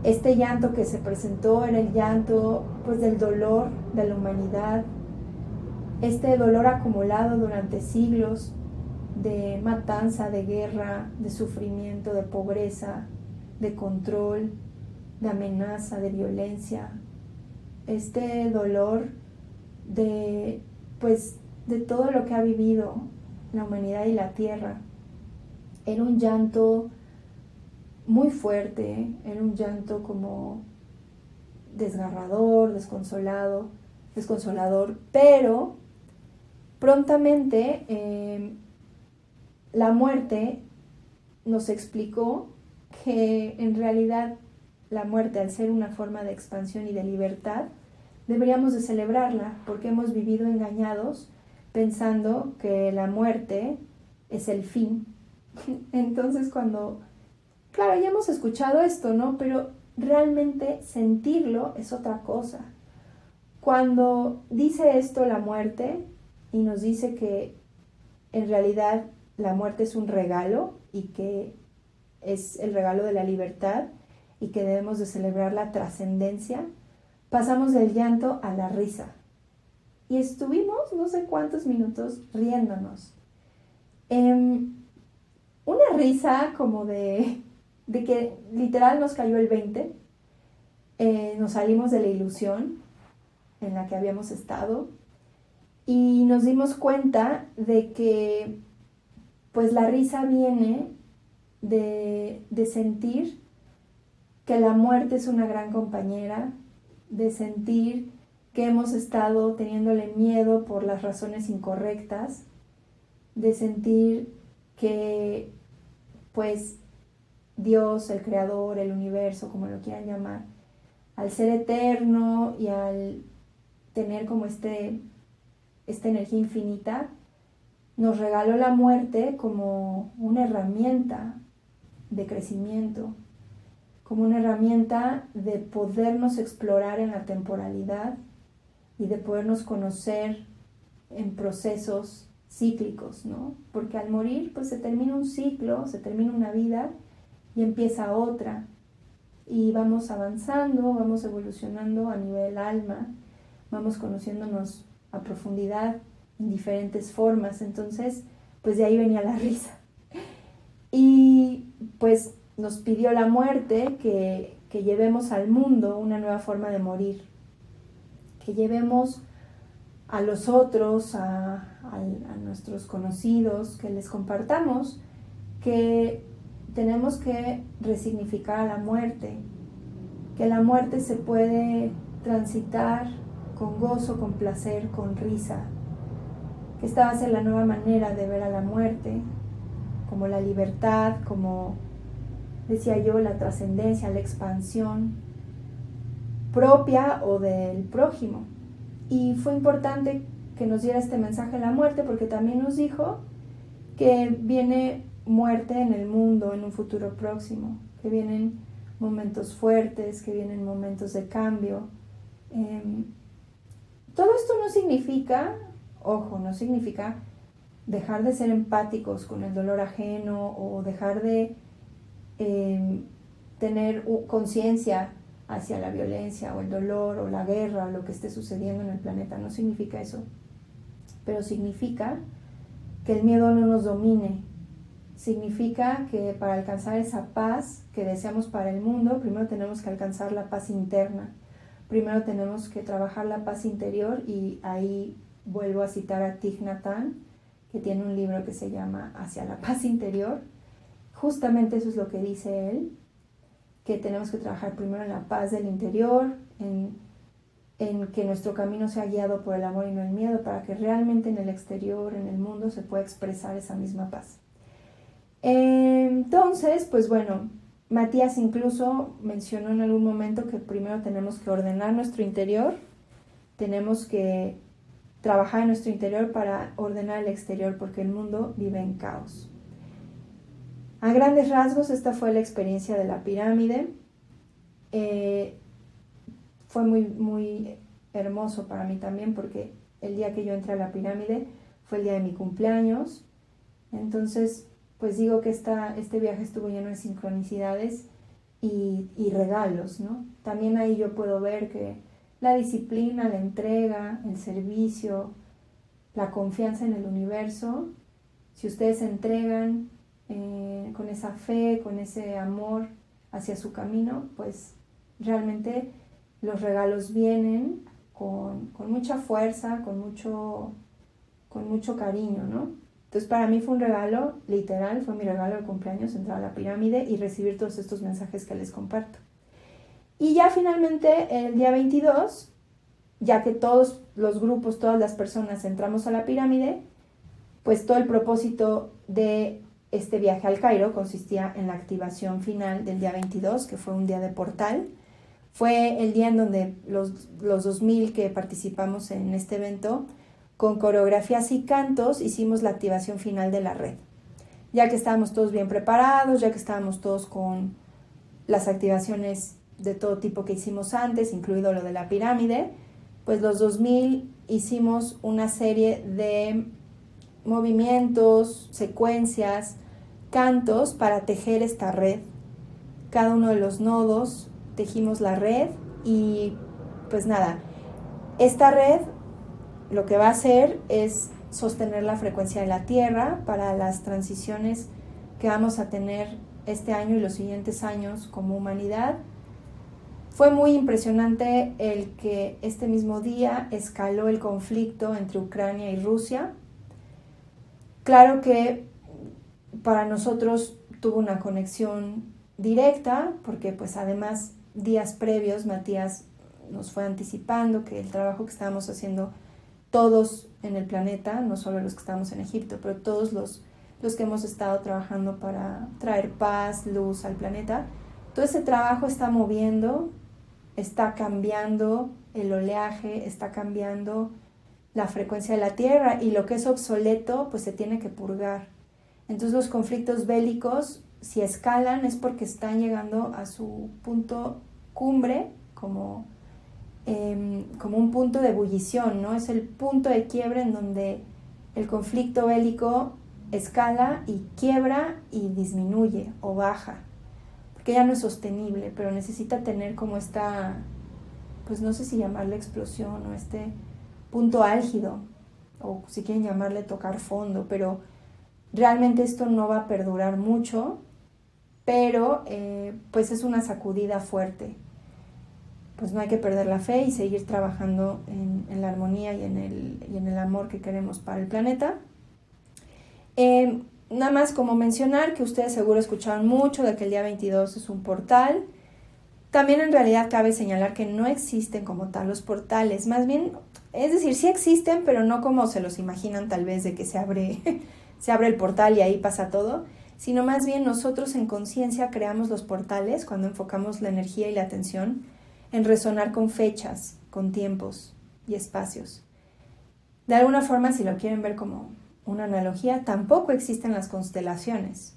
Este llanto que se presentó era el llanto pues del dolor de la humanidad, este dolor acumulado durante siglos de matanza, de guerra, de sufrimiento, de pobreza, de control, de amenaza, de violencia, este dolor de pues de todo lo que ha vivido la humanidad y la tierra. Era un llanto muy fuerte, era un llanto como desgarrador, desconsolado, desconsolador, pero Prontamente, em, la muerte nos explicó que en realidad la muerte, al ser una forma de expansión y de libertad, deberíamos de celebrarla porque hemos vivido engañados pensando que la muerte es el fin. <laughs> Entonces cuando, claro, ya hemos escuchado esto, ¿no? Pero realmente sentirlo es otra cosa. Cuando dice esto la muerte, y nos dice que en realidad la muerte es un regalo y que es el regalo de la libertad y que debemos de celebrar la trascendencia, pasamos del llanto a la risa. Y estuvimos no sé cuántos minutos riéndonos. Em, una risa como de, de, que literal nos cayó el 20, eh, nos salimos de la ilusión en la que habíamos estado, y nos dimos cuenta de que pues la risa viene de, de sentir que la muerte es una gran compañera, de sentir que hemos estado teniéndole miedo por las razones incorrectas, de sentir que pues Dios, el creador, el universo, como lo quieran llamar, al ser eterno y al tener como este esta energía infinita, nos regaló la muerte como una herramienta de crecimiento, como una herramienta de podernos explorar en la temporalidad y de podernos conocer en procesos cíclicos, ¿no? Porque al morir, pues se termina un ciclo, se termina una vida y empieza otra. Y vamos avanzando, vamos evolucionando a nivel alma, vamos conociéndonos a profundidad en diferentes formas. Entonces, pues de ahí venía la <laughs> risa. Y pues nos pidió la muerte que, que llevemos al mundo una nueva forma de morir, que llevemos a los otros, a, a, nuestros conocidos, que les compartamos que tenemos que resignificar a la muerte, que la muerte se puede transitar con gozo, con placer, con risa, que esta va a ser la nueva manera de ver a la muerte, como la libertad, como decía yo, la trascendencia, la expansión propia o del prójimo. Y fue importante que nos diera este mensaje de la muerte porque también nos dijo que viene muerte en el mundo en un futuro próximo, que vienen momentos fuertes, que vienen momentos de cambio. Em, todo esto no significa, ojo, no significa dejar de ser empáticos con el dolor ajeno o dejar de em, tener conciencia hacia la violencia o el dolor o la guerra o lo que esté sucediendo en el planeta. No significa eso. Pero significa que el miedo no nos domine. Significa que para alcanzar esa paz que deseamos para el mundo, primero tenemos que alcanzar la paz interna. Primero tenemos que trabajar la paz interior y ahí vuelvo a citar a Thich Nhat que tiene un libro que se llama Hacia la paz interior. Justamente eso es lo que dice él, que tenemos que trabajar primero en la paz del interior, en, que nuestro camino sea guiado por el amor y no el miedo, para que realmente en el exterior, en el mundo, se pueda expresar esa misma paz. Entonces, pues bueno, Matías incluso mencionó en algún momento que primero tenemos que ordenar nuestro interior, tenemos que trabajar en nuestro interior para ordenar el exterior, porque el mundo vive en caos. A grandes rasgos, esta fue la experiencia de la pirámide. Eh, fue muy, muy hermoso para mí también porque el día que yo entré a la pirámide fue el día de mi cumpleaños. Entonces, pues digo que esta, este viaje estuvo lleno de sincronicidades y, y regalos, ¿no? También ahí yo puedo ver que la disciplina, la entrega, el servicio, la confianza en el universo, si ustedes entregan eh, con esa fe, con ese amor hacia su camino, pues realmente los regalos vienen con, mucha fuerza, con mucho, con mucho cariño, ¿no? Entonces para mí fue un regalo, literal, fue mi regalo de cumpleaños entrar a la pirámide y recibir todos estos mensajes que les comparto. Y ya finalmente el día 22, ya que todos los grupos, todas las personas entramos a la pirámide, pues todo el propósito de este viaje al Cairo consistía en la activación final del día 22, que fue un día de portal. Fue el día en donde los, los 2000 que participamos en este evento, con coreografías y cantos, hicimos la activación final de la red. Ya que estábamos todos bien preparados, ya que estábamos todos con las activaciones de todo tipo que hicimos antes, incluido lo de la pirámide, pues los 2000 hicimos una serie de movimientos, secuencias, cantos para tejer esta red. Cada uno de los nodos tejimos la red y pues nada, esta red lo que va a hacer es sostener la frecuencia de la Tierra para las transiciones que vamos a tener este año y los siguientes años como humanidad. Fue muy impresionante el que este mismo día escaló el conflicto entre Ucrania y Rusia Claro que para nosotros tuvo una conexión directa, porque pues además días previos Matías nos fue anticipando que el trabajo que estábamos haciendo todos en el planeta, no solo los que estamos en Egipto, pero todos los, los que hemos estado trabajando para traer paz, luz al planeta, todo ese trabajo está moviendo, está cambiando el oleaje, está cambiando la frecuencia de la Tierra y lo que es obsoleto pues se tiene que purgar. Entonces los conflictos bélicos si escalan es porque están llegando a su punto cumbre como, em, como un punto de ebullición, ¿no? Es el punto de quiebre en donde el conflicto bélico escala y quiebra y disminuye o baja, porque ya no es sostenible, pero necesita tener como esta, pues no sé si llamarle explosión o este punto álgido, o si quieren llamarle tocar fondo, pero realmente esto no va a perdurar mucho, pero eh, pues es una sacudida fuerte. Pues no hay que perder la fe y seguir trabajando en, la armonía y en, el, y en, el, amor que queremos para el planeta. Em, nada más como mencionar que ustedes seguro escucharon mucho de que el día 22 es un portal. También en realidad cabe señalar que no existen como tal los portales, más bien, es decir, sí existen, pero no como se los imaginan tal vez de que se abre, <laughs> se abre el portal y ahí pasa todo, sino más bien nosotros en conciencia creamos los portales cuando enfocamos la energía y la atención en resonar con fechas, con tiempos y espacios. De alguna forma, si lo quieren ver como una analogía, tampoco existen las constelaciones.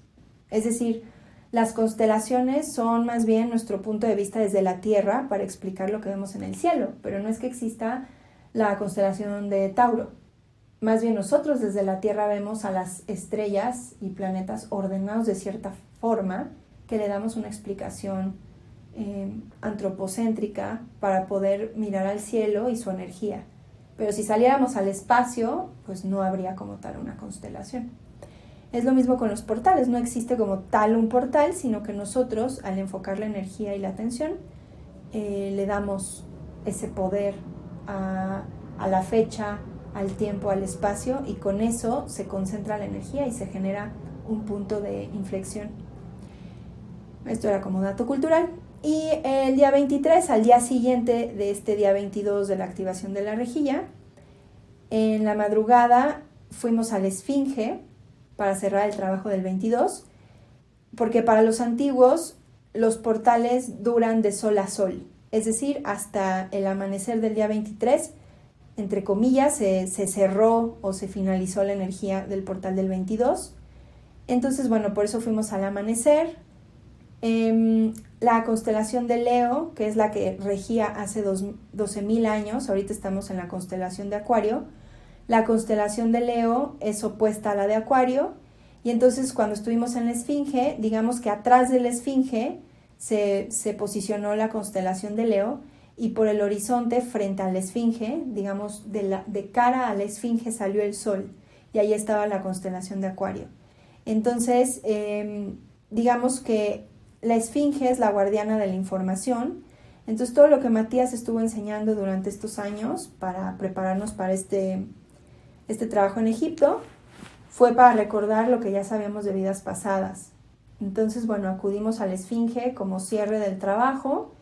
Es decir, las constelaciones son más bien nuestro punto de vista desde la Tierra para explicar lo que vemos en el cielo, pero no es que exista la constelación de Tauro. Más bien nosotros desde la Tierra vemos a las estrellas y planetas ordenados de cierta forma que le damos una explicación eh, antropocéntrica para poder mirar al cielo y su energía. Pero si saliéramos al espacio, pues no habría como tal una constelación. Es lo mismo con los portales, no existe como tal un portal, sino que nosotros al enfocar la energía y la atención eh, le damos ese poder a, la fecha, al tiempo, al espacio y con eso se concentra la energía y se genera un punto de inflexión. Esto era como dato cultural. Y el día 23, al día siguiente de este día 22 de la activación de la rejilla, en la madrugada fuimos a la Esfinge para cerrar el trabajo del 22, porque para los antiguos los portales duran de sol a sol, es decir, hasta el amanecer del día 23, entre comillas, se, cerró o se finalizó la energía del portal del 22. Entonces, bueno, por eso fuimos al amanecer. Em, la constelación de Leo, que es la que regía hace 12.000 años, ahorita estamos en la constelación de Acuario, la constelación de Leo es opuesta a la de Acuario, y entonces cuando estuvimos en la Esfinge, digamos que atrás de la Esfinge se, posicionó la constelación de Leo, y por el horizonte frente a la Esfinge, digamos, de cara a la Esfinge salió el Sol, y ahí estaba la constelación de Acuario. Entonces, em, digamos que la esfinge es la guardiana de la información. Entonces todo lo que Matías estuvo enseñando durante estos años para prepararnos para este, este trabajo en Egipto fue para recordar lo que ya sabíamos de vidas pasadas. Entonces, bueno, acudimos a la esfinge como cierre del trabajo.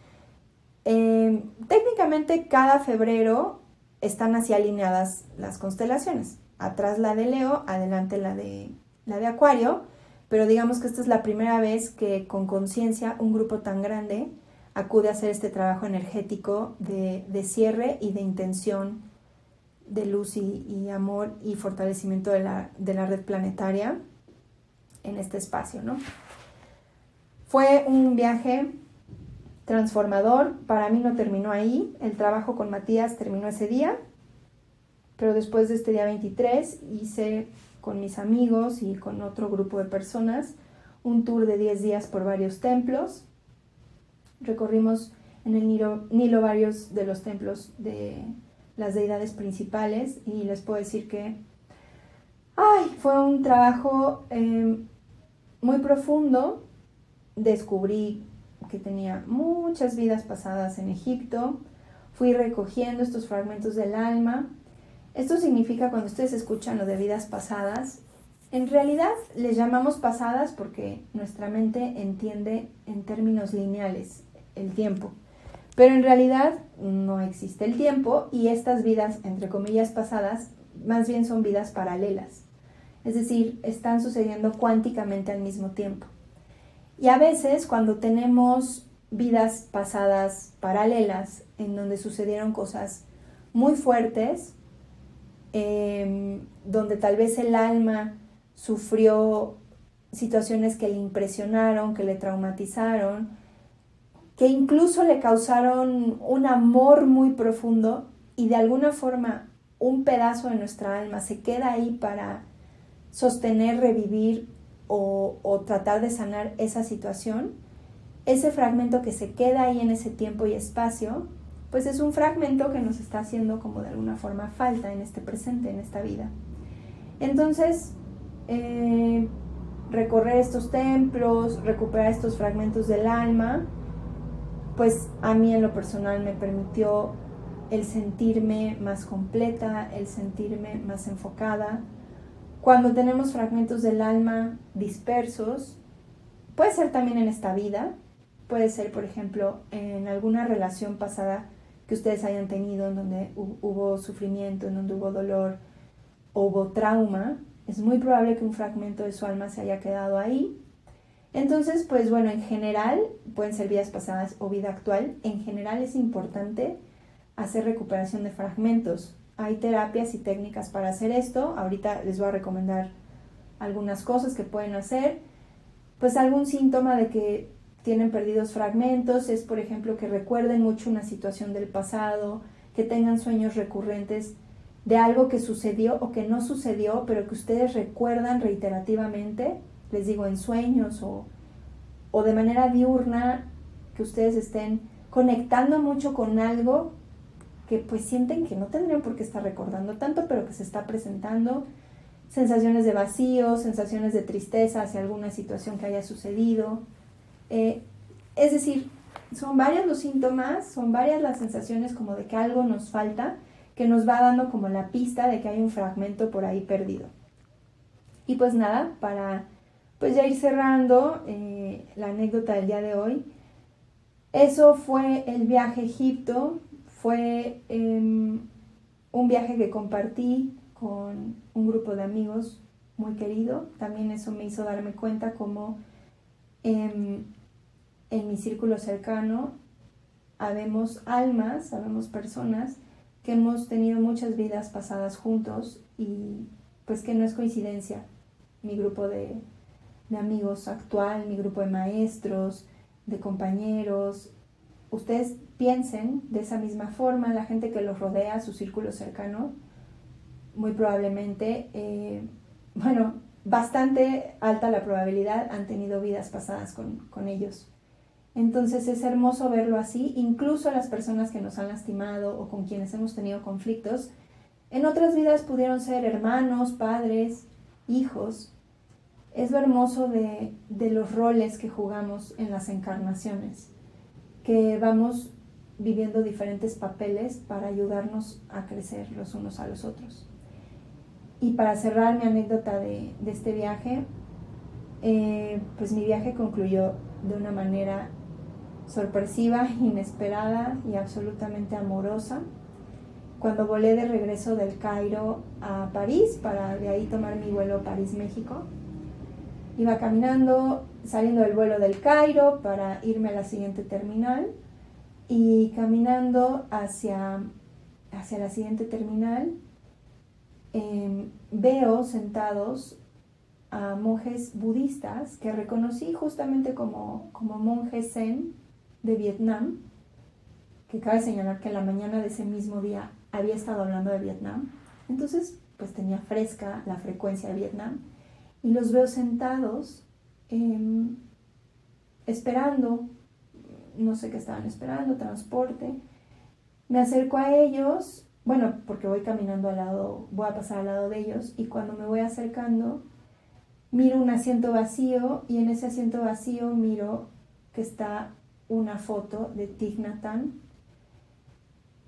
Em, técnicamente cada febrero están así alineadas las constelaciones. Atrás la de Leo, adelante la de, la de Acuario pero digamos que esta es la primera vez que con conciencia un grupo tan grande acude a hacer este trabajo energético de, cierre y de intención de luz y, amor y fortalecimiento de la, red planetaria en este espacio, ¿no? Fue un viaje transformador, para mí no terminó ahí, el trabajo con Matías terminó ese día, pero después de este día 23 hice con mis amigos y con otro grupo de personas un tour de 10 días por varios templos. Recorrimos en el Nilo, varios de los templos de las deidades principales y les puedo decir que ay, fue un trabajo em, muy profundo. Descubrí que tenía muchas vidas pasadas en Egipto. Fui recogiendo estos fragmentos del alma esto significa cuando ustedes escuchan lo de vidas pasadas, en realidad les llamamos pasadas porque nuestra mente entiende en términos lineales el tiempo. Pero en realidad no existe el tiempo y estas vidas, entre comillas, pasadas, más bien son vidas paralelas. Es decir, están sucediendo cuánticamente al mismo tiempo. Y a veces cuando tenemos vidas pasadas paralelas en donde sucedieron cosas muy fuertes, Em, donde tal vez el alma sufrió situaciones que le impresionaron, que le traumatizaron, que incluso le causaron un amor muy profundo y de alguna forma un pedazo de nuestra alma se queda ahí para sostener, revivir o, tratar de sanar esa situación, ese fragmento que se queda ahí en ese tiempo y espacio pues es un fragmento que nos está haciendo como de alguna forma falta en este presente, en esta vida. Entonces, eh, recorrer estos templos, recuperar estos fragmentos del alma, pues a mí en lo personal me permitió el sentirme más completa, el sentirme más enfocada, Cuando tenemos fragmentos del alma dispersos, puede ser también en esta vida, puede ser, por ejemplo, en alguna relación pasada que ustedes hayan tenido en donde hubo sufrimiento, en donde hubo dolor o hubo trauma, es muy probable que un fragmento de su alma se haya quedado ahí. Entonces, pues bueno, en general, pueden ser vidas pasadas o vida actual, en general es importante hacer recuperación de fragmentos. Hay terapias y técnicas para hacer esto. Ahorita les voy a recomendar algunas cosas que pueden hacer. Pues algún síntoma de que tienen perdidos fragmentos es, por ejemplo, que recuerden mucho una situación del pasado, que tengan sueños recurrentes de algo que sucedió o que no sucedió, pero que ustedes recuerdan reiterativamente, les digo, en sueños o, o de manera diurna, que ustedes estén conectando mucho con algo que pues sienten que no tendrían por qué estar recordando tanto, pero que se está presentando, sensaciones de vacío, sensaciones de tristeza hacia alguna situación que haya sucedido. Eh, es decir, son varios los síntomas, son varias las sensaciones como de que algo nos falta, que nos va dando como la pista de que hay un fragmento por ahí perdido. Y pues nada, para pues ya ir cerrando eh, la anécdota del día de hoy, eso fue el viaje a Egipto, fue em, un viaje que compartí con un grupo de amigos muy querido. También eso me hizo darme cuenta como en, en mi círculo cercano habemos almas, habemos personas que hemos tenido muchas vidas pasadas juntos y pues que no es coincidencia. Mi grupo de, de amigos actual, mi grupo de maestros, de compañeros, ustedes piensen de esa misma forma, la gente que los rodea, su círculo cercano, muy probablemente, eh, <laughs> bueno, bastante alta la probabilidad han tenido vidas pasadas con, con ellos. Entonces es hermoso verlo así, incluso las personas que nos han lastimado o con quienes hemos tenido conflictos, en otras vidas pudieron ser hermanos, padres, hijos. Es lo hermoso de, de los roles que jugamos en las encarnaciones que vamos viviendo diferentes papeles para ayudarnos a crecer los unos a los otros. Y para cerrar mi anécdota de, este viaje, eh, pues mi viaje concluyó de una manera sorpresiva, <laughs> inesperada y absolutamente amorosa. Cuando volé de regreso del Cairo a París para de ahí tomar mi vuelo París-México, Iba caminando, saliendo del vuelo del Cairo para irme a la siguiente terminal y caminando hacia, hacia la siguiente terminal em, veo sentados a monjes budistas que reconocí justamente como, como monjes zen de Vietnam, que cabe señalar que la mañana de ese mismo día había estado hablando de Vietnam, entonces pues tenía fresca la frecuencia de Vietnam y los veo sentados em, esperando, no sé qué estaban esperando, transporte. Me acerco a ellos, bueno, porque voy caminando al lado, voy a pasar al lado de ellos y cuando me voy acercando, miro un asiento vacío y en ese asiento vacío miro que está una foto de Tignatan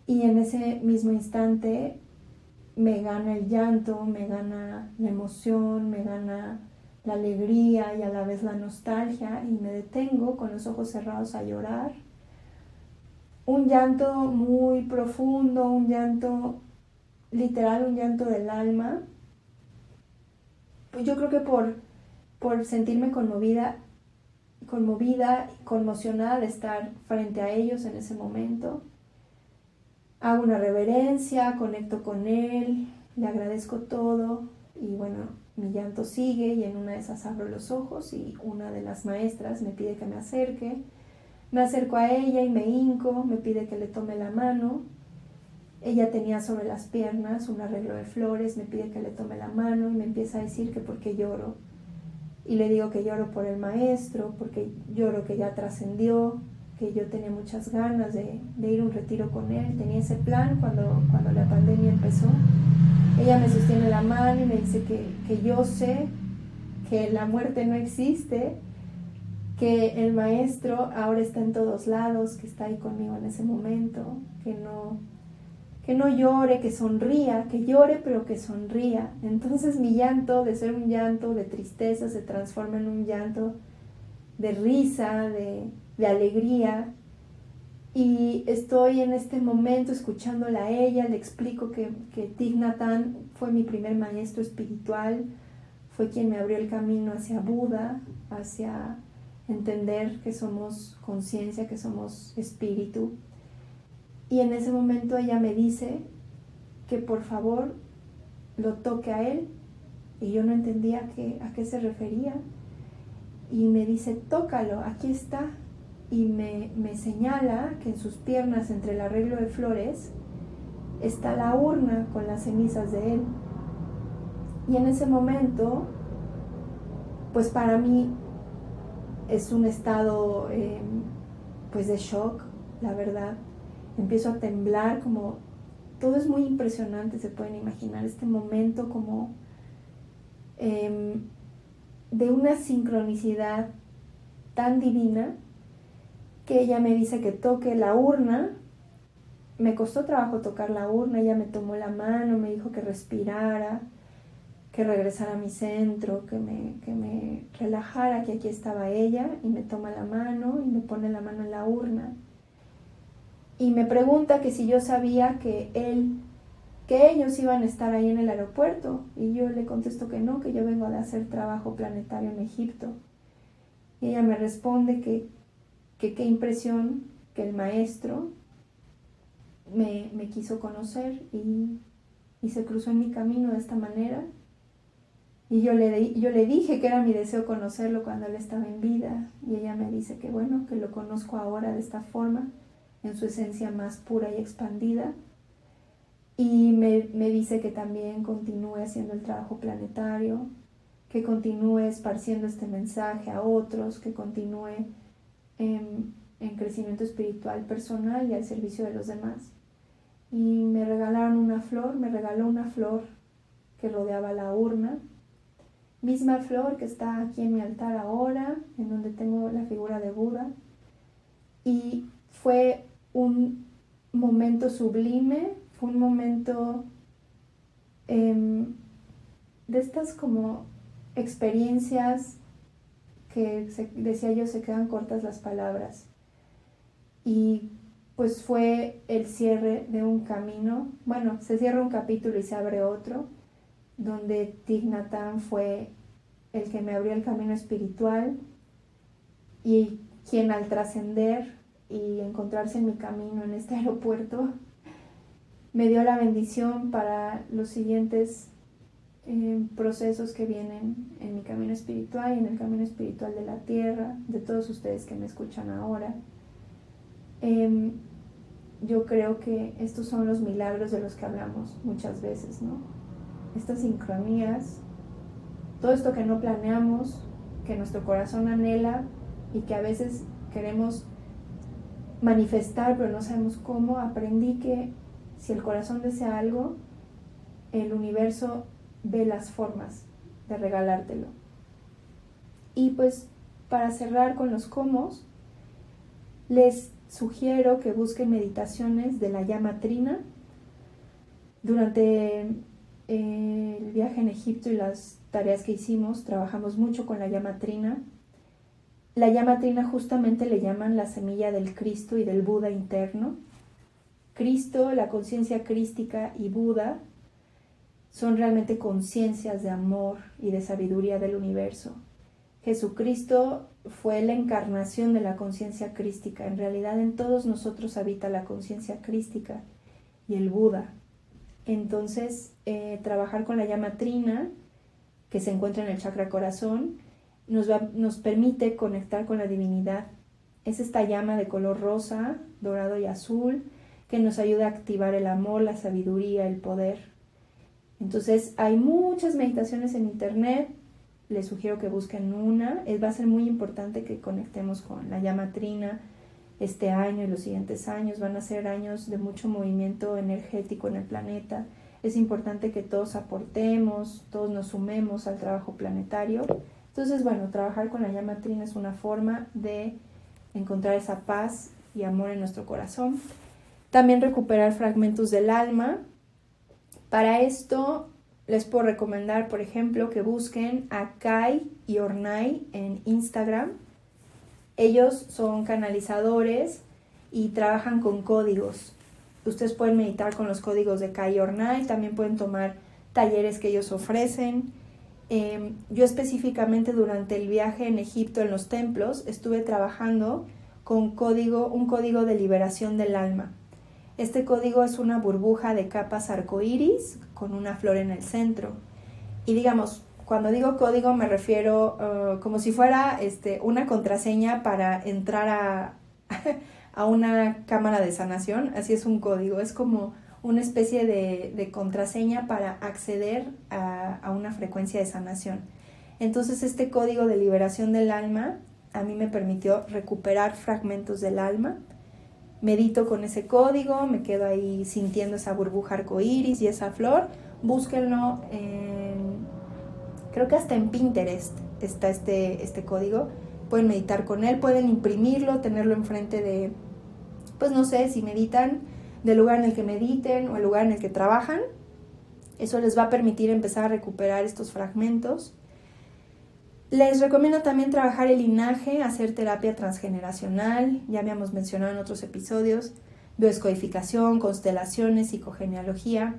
y en ese mismo instante me gana el llanto, me gana la emoción, me gana la alegría y a la vez la nostalgia y me detengo con los ojos cerrados a llorar. Un llanto muy profundo, un llanto literal, un llanto del alma. Pues yo creo que por, por sentirme conmovida, conmovida, conmocionada de estar frente a ellos en ese momento hago una reverencia, conecto con él, le agradezco todo y bueno, mi llanto sigue y en una de esas abro los ojos y una de las maestras me pide que me acerque. Me acerco a ella y me hinco, me pide que le tome la mano. Ella tenía sobre las piernas un arreglo de flores, me pide que le tome la mano y me empieza a decir que por qué lloro. Y le digo que lloro por el maestro, porque lloro que ya trascendió, que yo tenía muchas ganas de, ir a un retiro con él, tenía ese plan cuando, cuando la pandemia empezó. Ella me sostiene la mano y me dice que, que yo sé que la muerte no existe, que el maestro ahora está en todos lados, que está ahí conmigo en ese momento, que no, que no llore, que sonría, que llore pero que sonría. Entonces mi llanto, de ser un llanto de tristeza, se transforma en un llanto de risa, de, de alegría. Y estoy en este momento escuchándola a ella, le explico que, que fue mi primer maestro espiritual, fue quien me abrió el camino hacia Buda, hacia entender que somos conciencia, que somos espíritu. Y en ese momento ella me dice que por favor lo toque a él. Y yo no entendía a qué se refería. Y me dice, tócalo, aquí está. Y me, me señala que en sus piernas, entre el arreglo de flores, está la urna con las cenizas de él. Y en ese momento, pues para mí es un estado em, pues de shock, la verdad. Empiezo a temblar como todo es muy impresionante, se pueden imaginar este momento como em, de una sincronicidad tan divina que ella me dice que toque la urna. Me costó trabajo tocar la urna, ella me tomó la mano, me dijo que respirara, que regresara a mi centro, que me, que me relajara, que aquí estaba ella, y me toma la mano y me pone la mano en la urna. Y me pregunta que si yo sabía que él, que ellos iban a estar ahí en el aeropuerto. Y yo le contesto que no, que yo vengo de hacer trabajo planetario en Egipto. Y ella me responde que, que qué impresión que el maestro me, me quiso conocer y, y se cruzó en mi camino de esta manera y yo le, yo le dije que era mi deseo conocerlo cuando él estaba en vida. Y ella me dice que bueno, que lo conozco ahora de esta forma, en su esencia más pura y expandida. Y me, dice que también continúe haciendo el trabajo planetario, que continúe esparciendo este mensaje a otros, que continúe en, en crecimiento espiritual personal y al servicio de los demás. Y me regalaron una flor, me regaló una flor que rodeaba la urna misma flor que está aquí en mi altar ahora, en donde tengo la figura de Buda. Y fue un momento sublime, fue un momento em, de estas como experiencias que decía yo se quedan cortas las palabras. Y pues fue el cierre de un camino, bueno, se cierra un capítulo y se abre otro donde Tignatán fue el que me abrió el camino espiritual y quien al trascender y encontrarse en mi camino en este <laughs> aeropuerto me dio la bendición para los siguientes eh, procesos que vienen en mi camino espiritual y en el camino espiritual de la tierra, de todos ustedes que me escuchan ahora. Em, yo creo que estos son los milagros de los que hablamos muchas veces, ¿no? estas sincronías, todo esto que no planeamos, que nuestro corazón anhela y que a veces queremos manifestar pero no sabemos cómo, aprendí que si el corazón desea algo, el universo ve las formas de regalártelo. Y pues para cerrar con los cómo, les sugiero que busquen meditaciones de la llama trina. Durante el viaje en Egipto y las tareas que hicimos, trabajamos mucho con la llama trina. La llama trina justamente le llaman la semilla del Cristo y del Buda interno. Cristo, la conciencia crística y Buda son realmente conciencias de amor y de sabiduría del universo. Jesucristo fue la encarnación de la conciencia crística. En realidad en todos nosotros habita la conciencia crística y el Buda. Entonces, eh, trabajar con la llama trina, que se encuentra en el chakra corazón, nos, nos permite conectar con la divinidad. Es esta llama de color rosa, dorado y azul que nos ayuda a activar el amor, la sabiduría, el poder. Entonces, hay muchas meditaciones en internet. Les sugiero que busquen una. va a ser muy importante que conectemos con la llama trina este año y los siguientes años. Van a ser años de mucho movimiento energético en el planeta. Es importante que todos aportemos, todos nos sumemos al trabajo planetario. Entonces, bueno, trabajar con la llama trina es una forma de encontrar esa paz y amor en nuestro corazón. También recuperar fragmentos del alma. Para esto les puedo recomendar, por ejemplo, que busquen a Kai y Ornai en Instagram. Ellos son canalizadores y trabajan con códigos. Ustedes pueden meditar con los códigos de Kai y Ornai, también pueden tomar talleres que ellos ofrecen. Em, yo específicamente durante el viaje en Egipto en los templos estuve trabajando con código, un código de liberación del alma. Este código es una burbuja de capas arcoíris con una flor en el centro. Y digamos, cuando digo código me refiero uh, como si fuera este, una contraseña para entrar a, <laughs> a una cámara de sanación. Así es un código. Es como una especie de, contraseña para acceder a, a, una frecuencia de sanación. Entonces este código de liberación del alma a mí me permitió recuperar fragmentos del alma. Medito con ese código, me quedo ahí sintiendo esa burbuja arcoíris y esa flor. Búsquenlo en, creo que hasta en Pinterest está este, este código. Pueden meditar con él, pueden imprimirlo, tenerlo enfrente de, pues no sé, si meditan del lugar en el que mediten o el lugar en el que trabajan. Eso les va a permitir empezar a recuperar estos fragmentos. Les recomiendo también trabajar el linaje, hacer terapia transgeneracional, ya habíamos mencionado en otros episodios, bioscodificación, constelaciones, psicogenealogía.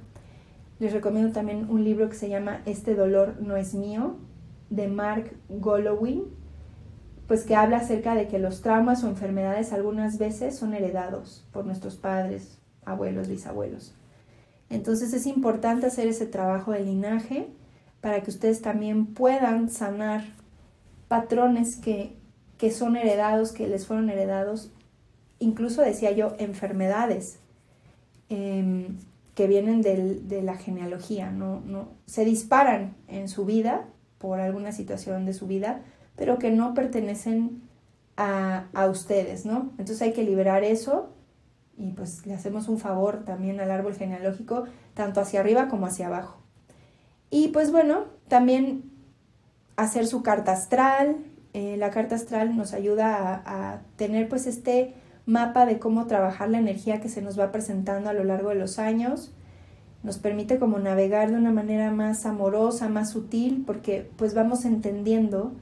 Les recomiendo también un libro que se llama Este dolor no es mío, de Mark Gollowin, pues que habla acerca de que los traumas o enfermedades algunas veces son heredados por nuestros padres, abuelos, bisabuelos. Entonces es importante hacer ese trabajo de linaje para que ustedes también puedan sanar patrones que, son heredados, que les fueron heredados, incluso decía yo, enfermedades em, que vienen de la genealogía, ¿no? No, se disparan en su vida por alguna situación de su vida, pero que no pertenecen a, a ustedes, ¿no? Entonces hay que liberar eso y pues le hacemos un favor también al árbol genealógico, tanto hacia arriba como hacia abajo. Y pues bueno, también hacer su carta astral. Eh, la carta astral nos ayuda a, tener pues este mapa de cómo trabajar la energía que se nos va presentando a lo largo de los años. Nos permite como navegar de una manera más amorosa, más sutil, porque pues vamos entendiendo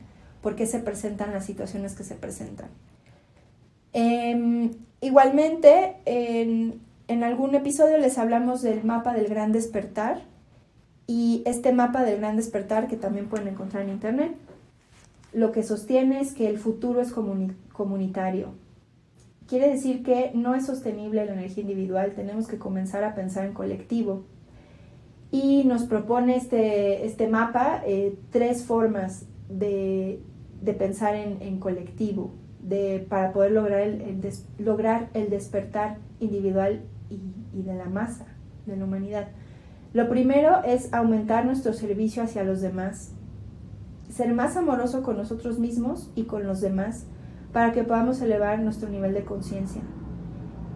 por qué se presentan las situaciones que se presentan. Em, igualmente, en, en algún episodio les hablamos del mapa del gran despertar y este mapa del gran despertar que también pueden encontrar en internet, lo que sostiene es que el futuro es comunitario. Quiere decir que no es sostenible la energía individual, tenemos que comenzar a pensar en colectivo. Y nos propone este, este mapa eh, tres formas de, pensar en, colectivo de, para poder lograr el, lograr el despertar individual y, de la masa, de la humanidad. Lo primero es aumentar nuestro servicio hacia los demás, ser más amoroso con nosotros mismos y con los demás para que podamos elevar nuestro nivel de conciencia.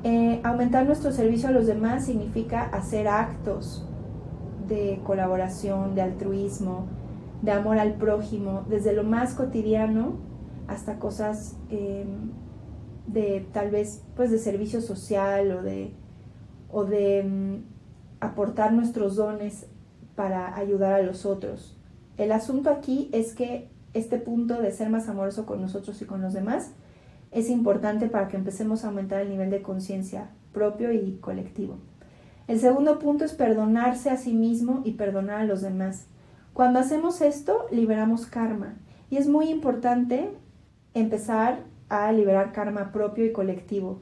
Eh, aumentar nuestro servicio a los demás significa hacer actos de colaboración, de altruismo, de amor al prójimo, desde lo más cotidiano hasta cosas em, de tal vez pues de servicio social o de, o de em, aportar nuestros dones para ayudar a los otros. El asunto aquí es que este punto de ser más amoroso con nosotros y con los demás es importante para que empecemos a aumentar el nivel de conciencia propio y colectivo. El segundo punto es perdonarse a sí mismo y perdonar a los demás. Cuando hacemos esto, liberamos karma. Y es muy importante empezar a liberar karma propio y colectivo.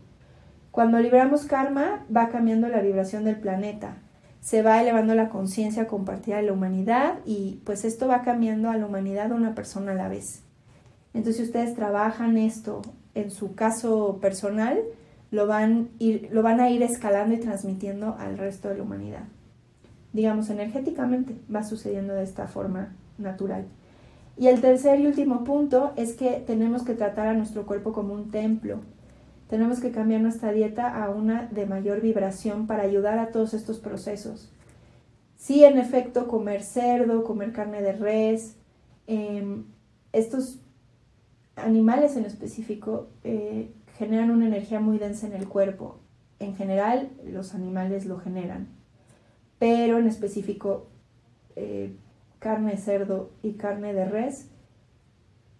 Cuando liberamos karma, va cambiando la vibración del planeta se va elevando la conciencia compartida de la humanidad y pues esto va cambiando a la humanidad una persona a la vez. Entonces si ustedes trabajan esto en su caso personal, lo van, ir, lo van a ir escalando y transmitiendo al resto de la humanidad. Digamos, energéticamente va sucediendo de esta forma natural. Y el tercer y último punto es que tenemos que tratar a nuestro cuerpo como un templo, tenemos que cambiar nuestra dieta a una de mayor vibración para ayudar a todos estos procesos. Sí, en efecto, comer cerdo, comer carne de res, em, estos animales en específico eh, generan una energía muy densa en el cuerpo. en general los animales lo generan, pero en específico eh, carne de cerdo y carne de res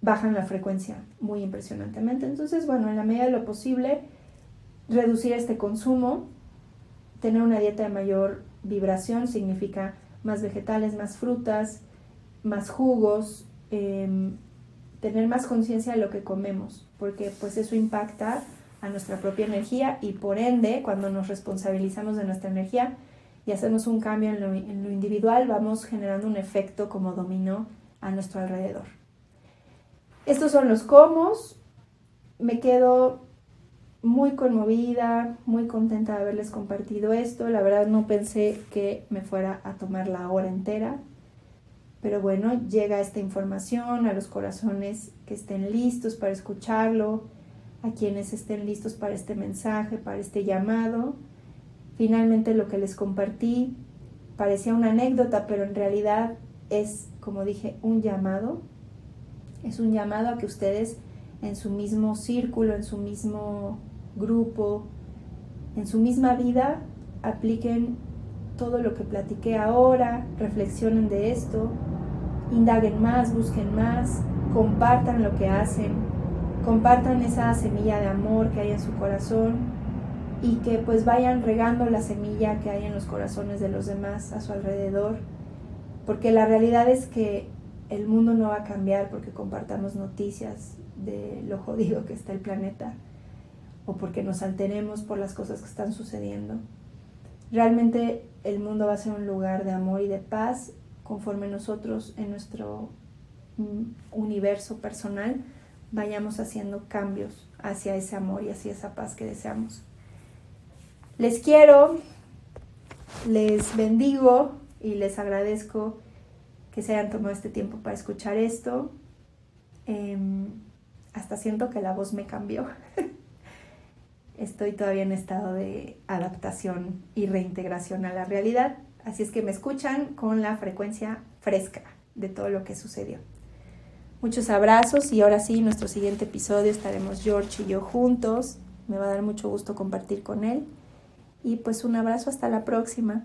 bajan la frecuencia muy impresionantemente. Entonces, bueno, en la medida de lo posible, reducir este consumo, tener una dieta de mayor vibración significa más vegetales, más frutas, más jugos, em, tener más conciencia de lo que comemos, porque pues eso impacta a nuestra propia energía y por ende, cuando nos responsabilizamos de nuestra energía y hacemos un cambio en lo, en lo individual, vamos generando un efecto como dominó a nuestro alrededor. Estos son los comos. Me quedo muy conmovida, muy contenta de haberles compartido esto. La verdad no pensé que me fuera a tomar la hora entera. Pero bueno, llega esta información a los corazones que estén listos para escucharlo, a quienes estén listos para este mensaje, para este llamado. Finalmente lo que les compartí parecía una anécdota, pero en realidad es, como dije, un llamado es un llamado a que ustedes en su mismo círculo, en su mismo grupo, en su misma vida, apliquen todo lo que platiqué ahora, reflexionen de esto, indaguen más, busquen más, compartan lo que hacen, compartan esa semilla de amor que hay en su corazón y que pues vayan regando la semilla que hay en los corazones de los demás a su alrededor, porque la realidad es que el mundo no va a cambiar porque compartamos noticias de lo jodido que está el planeta o porque nos alteremos por las cosas que están sucediendo. Realmente el mundo va a ser un lugar de amor y de paz conforme nosotros en nuestro mm, universo personal vayamos haciendo cambios hacia ese amor y hacia esa paz que deseamos. Les quiero, les bendigo y les agradezco que se hayan tomado este tiempo para escuchar esto. Em, hasta siento que la voz me cambió. <laughs> Estoy todavía en estado de adaptación y reintegración a la realidad, así es que me escuchan con la frecuencia fresca de todo lo que sucedió. Muchos abrazos y ahora sí, nuestro siguiente episodio estaremos George y yo juntos. Me va a dar mucho gusto compartir con él. Y pues un abrazo hasta la próxima.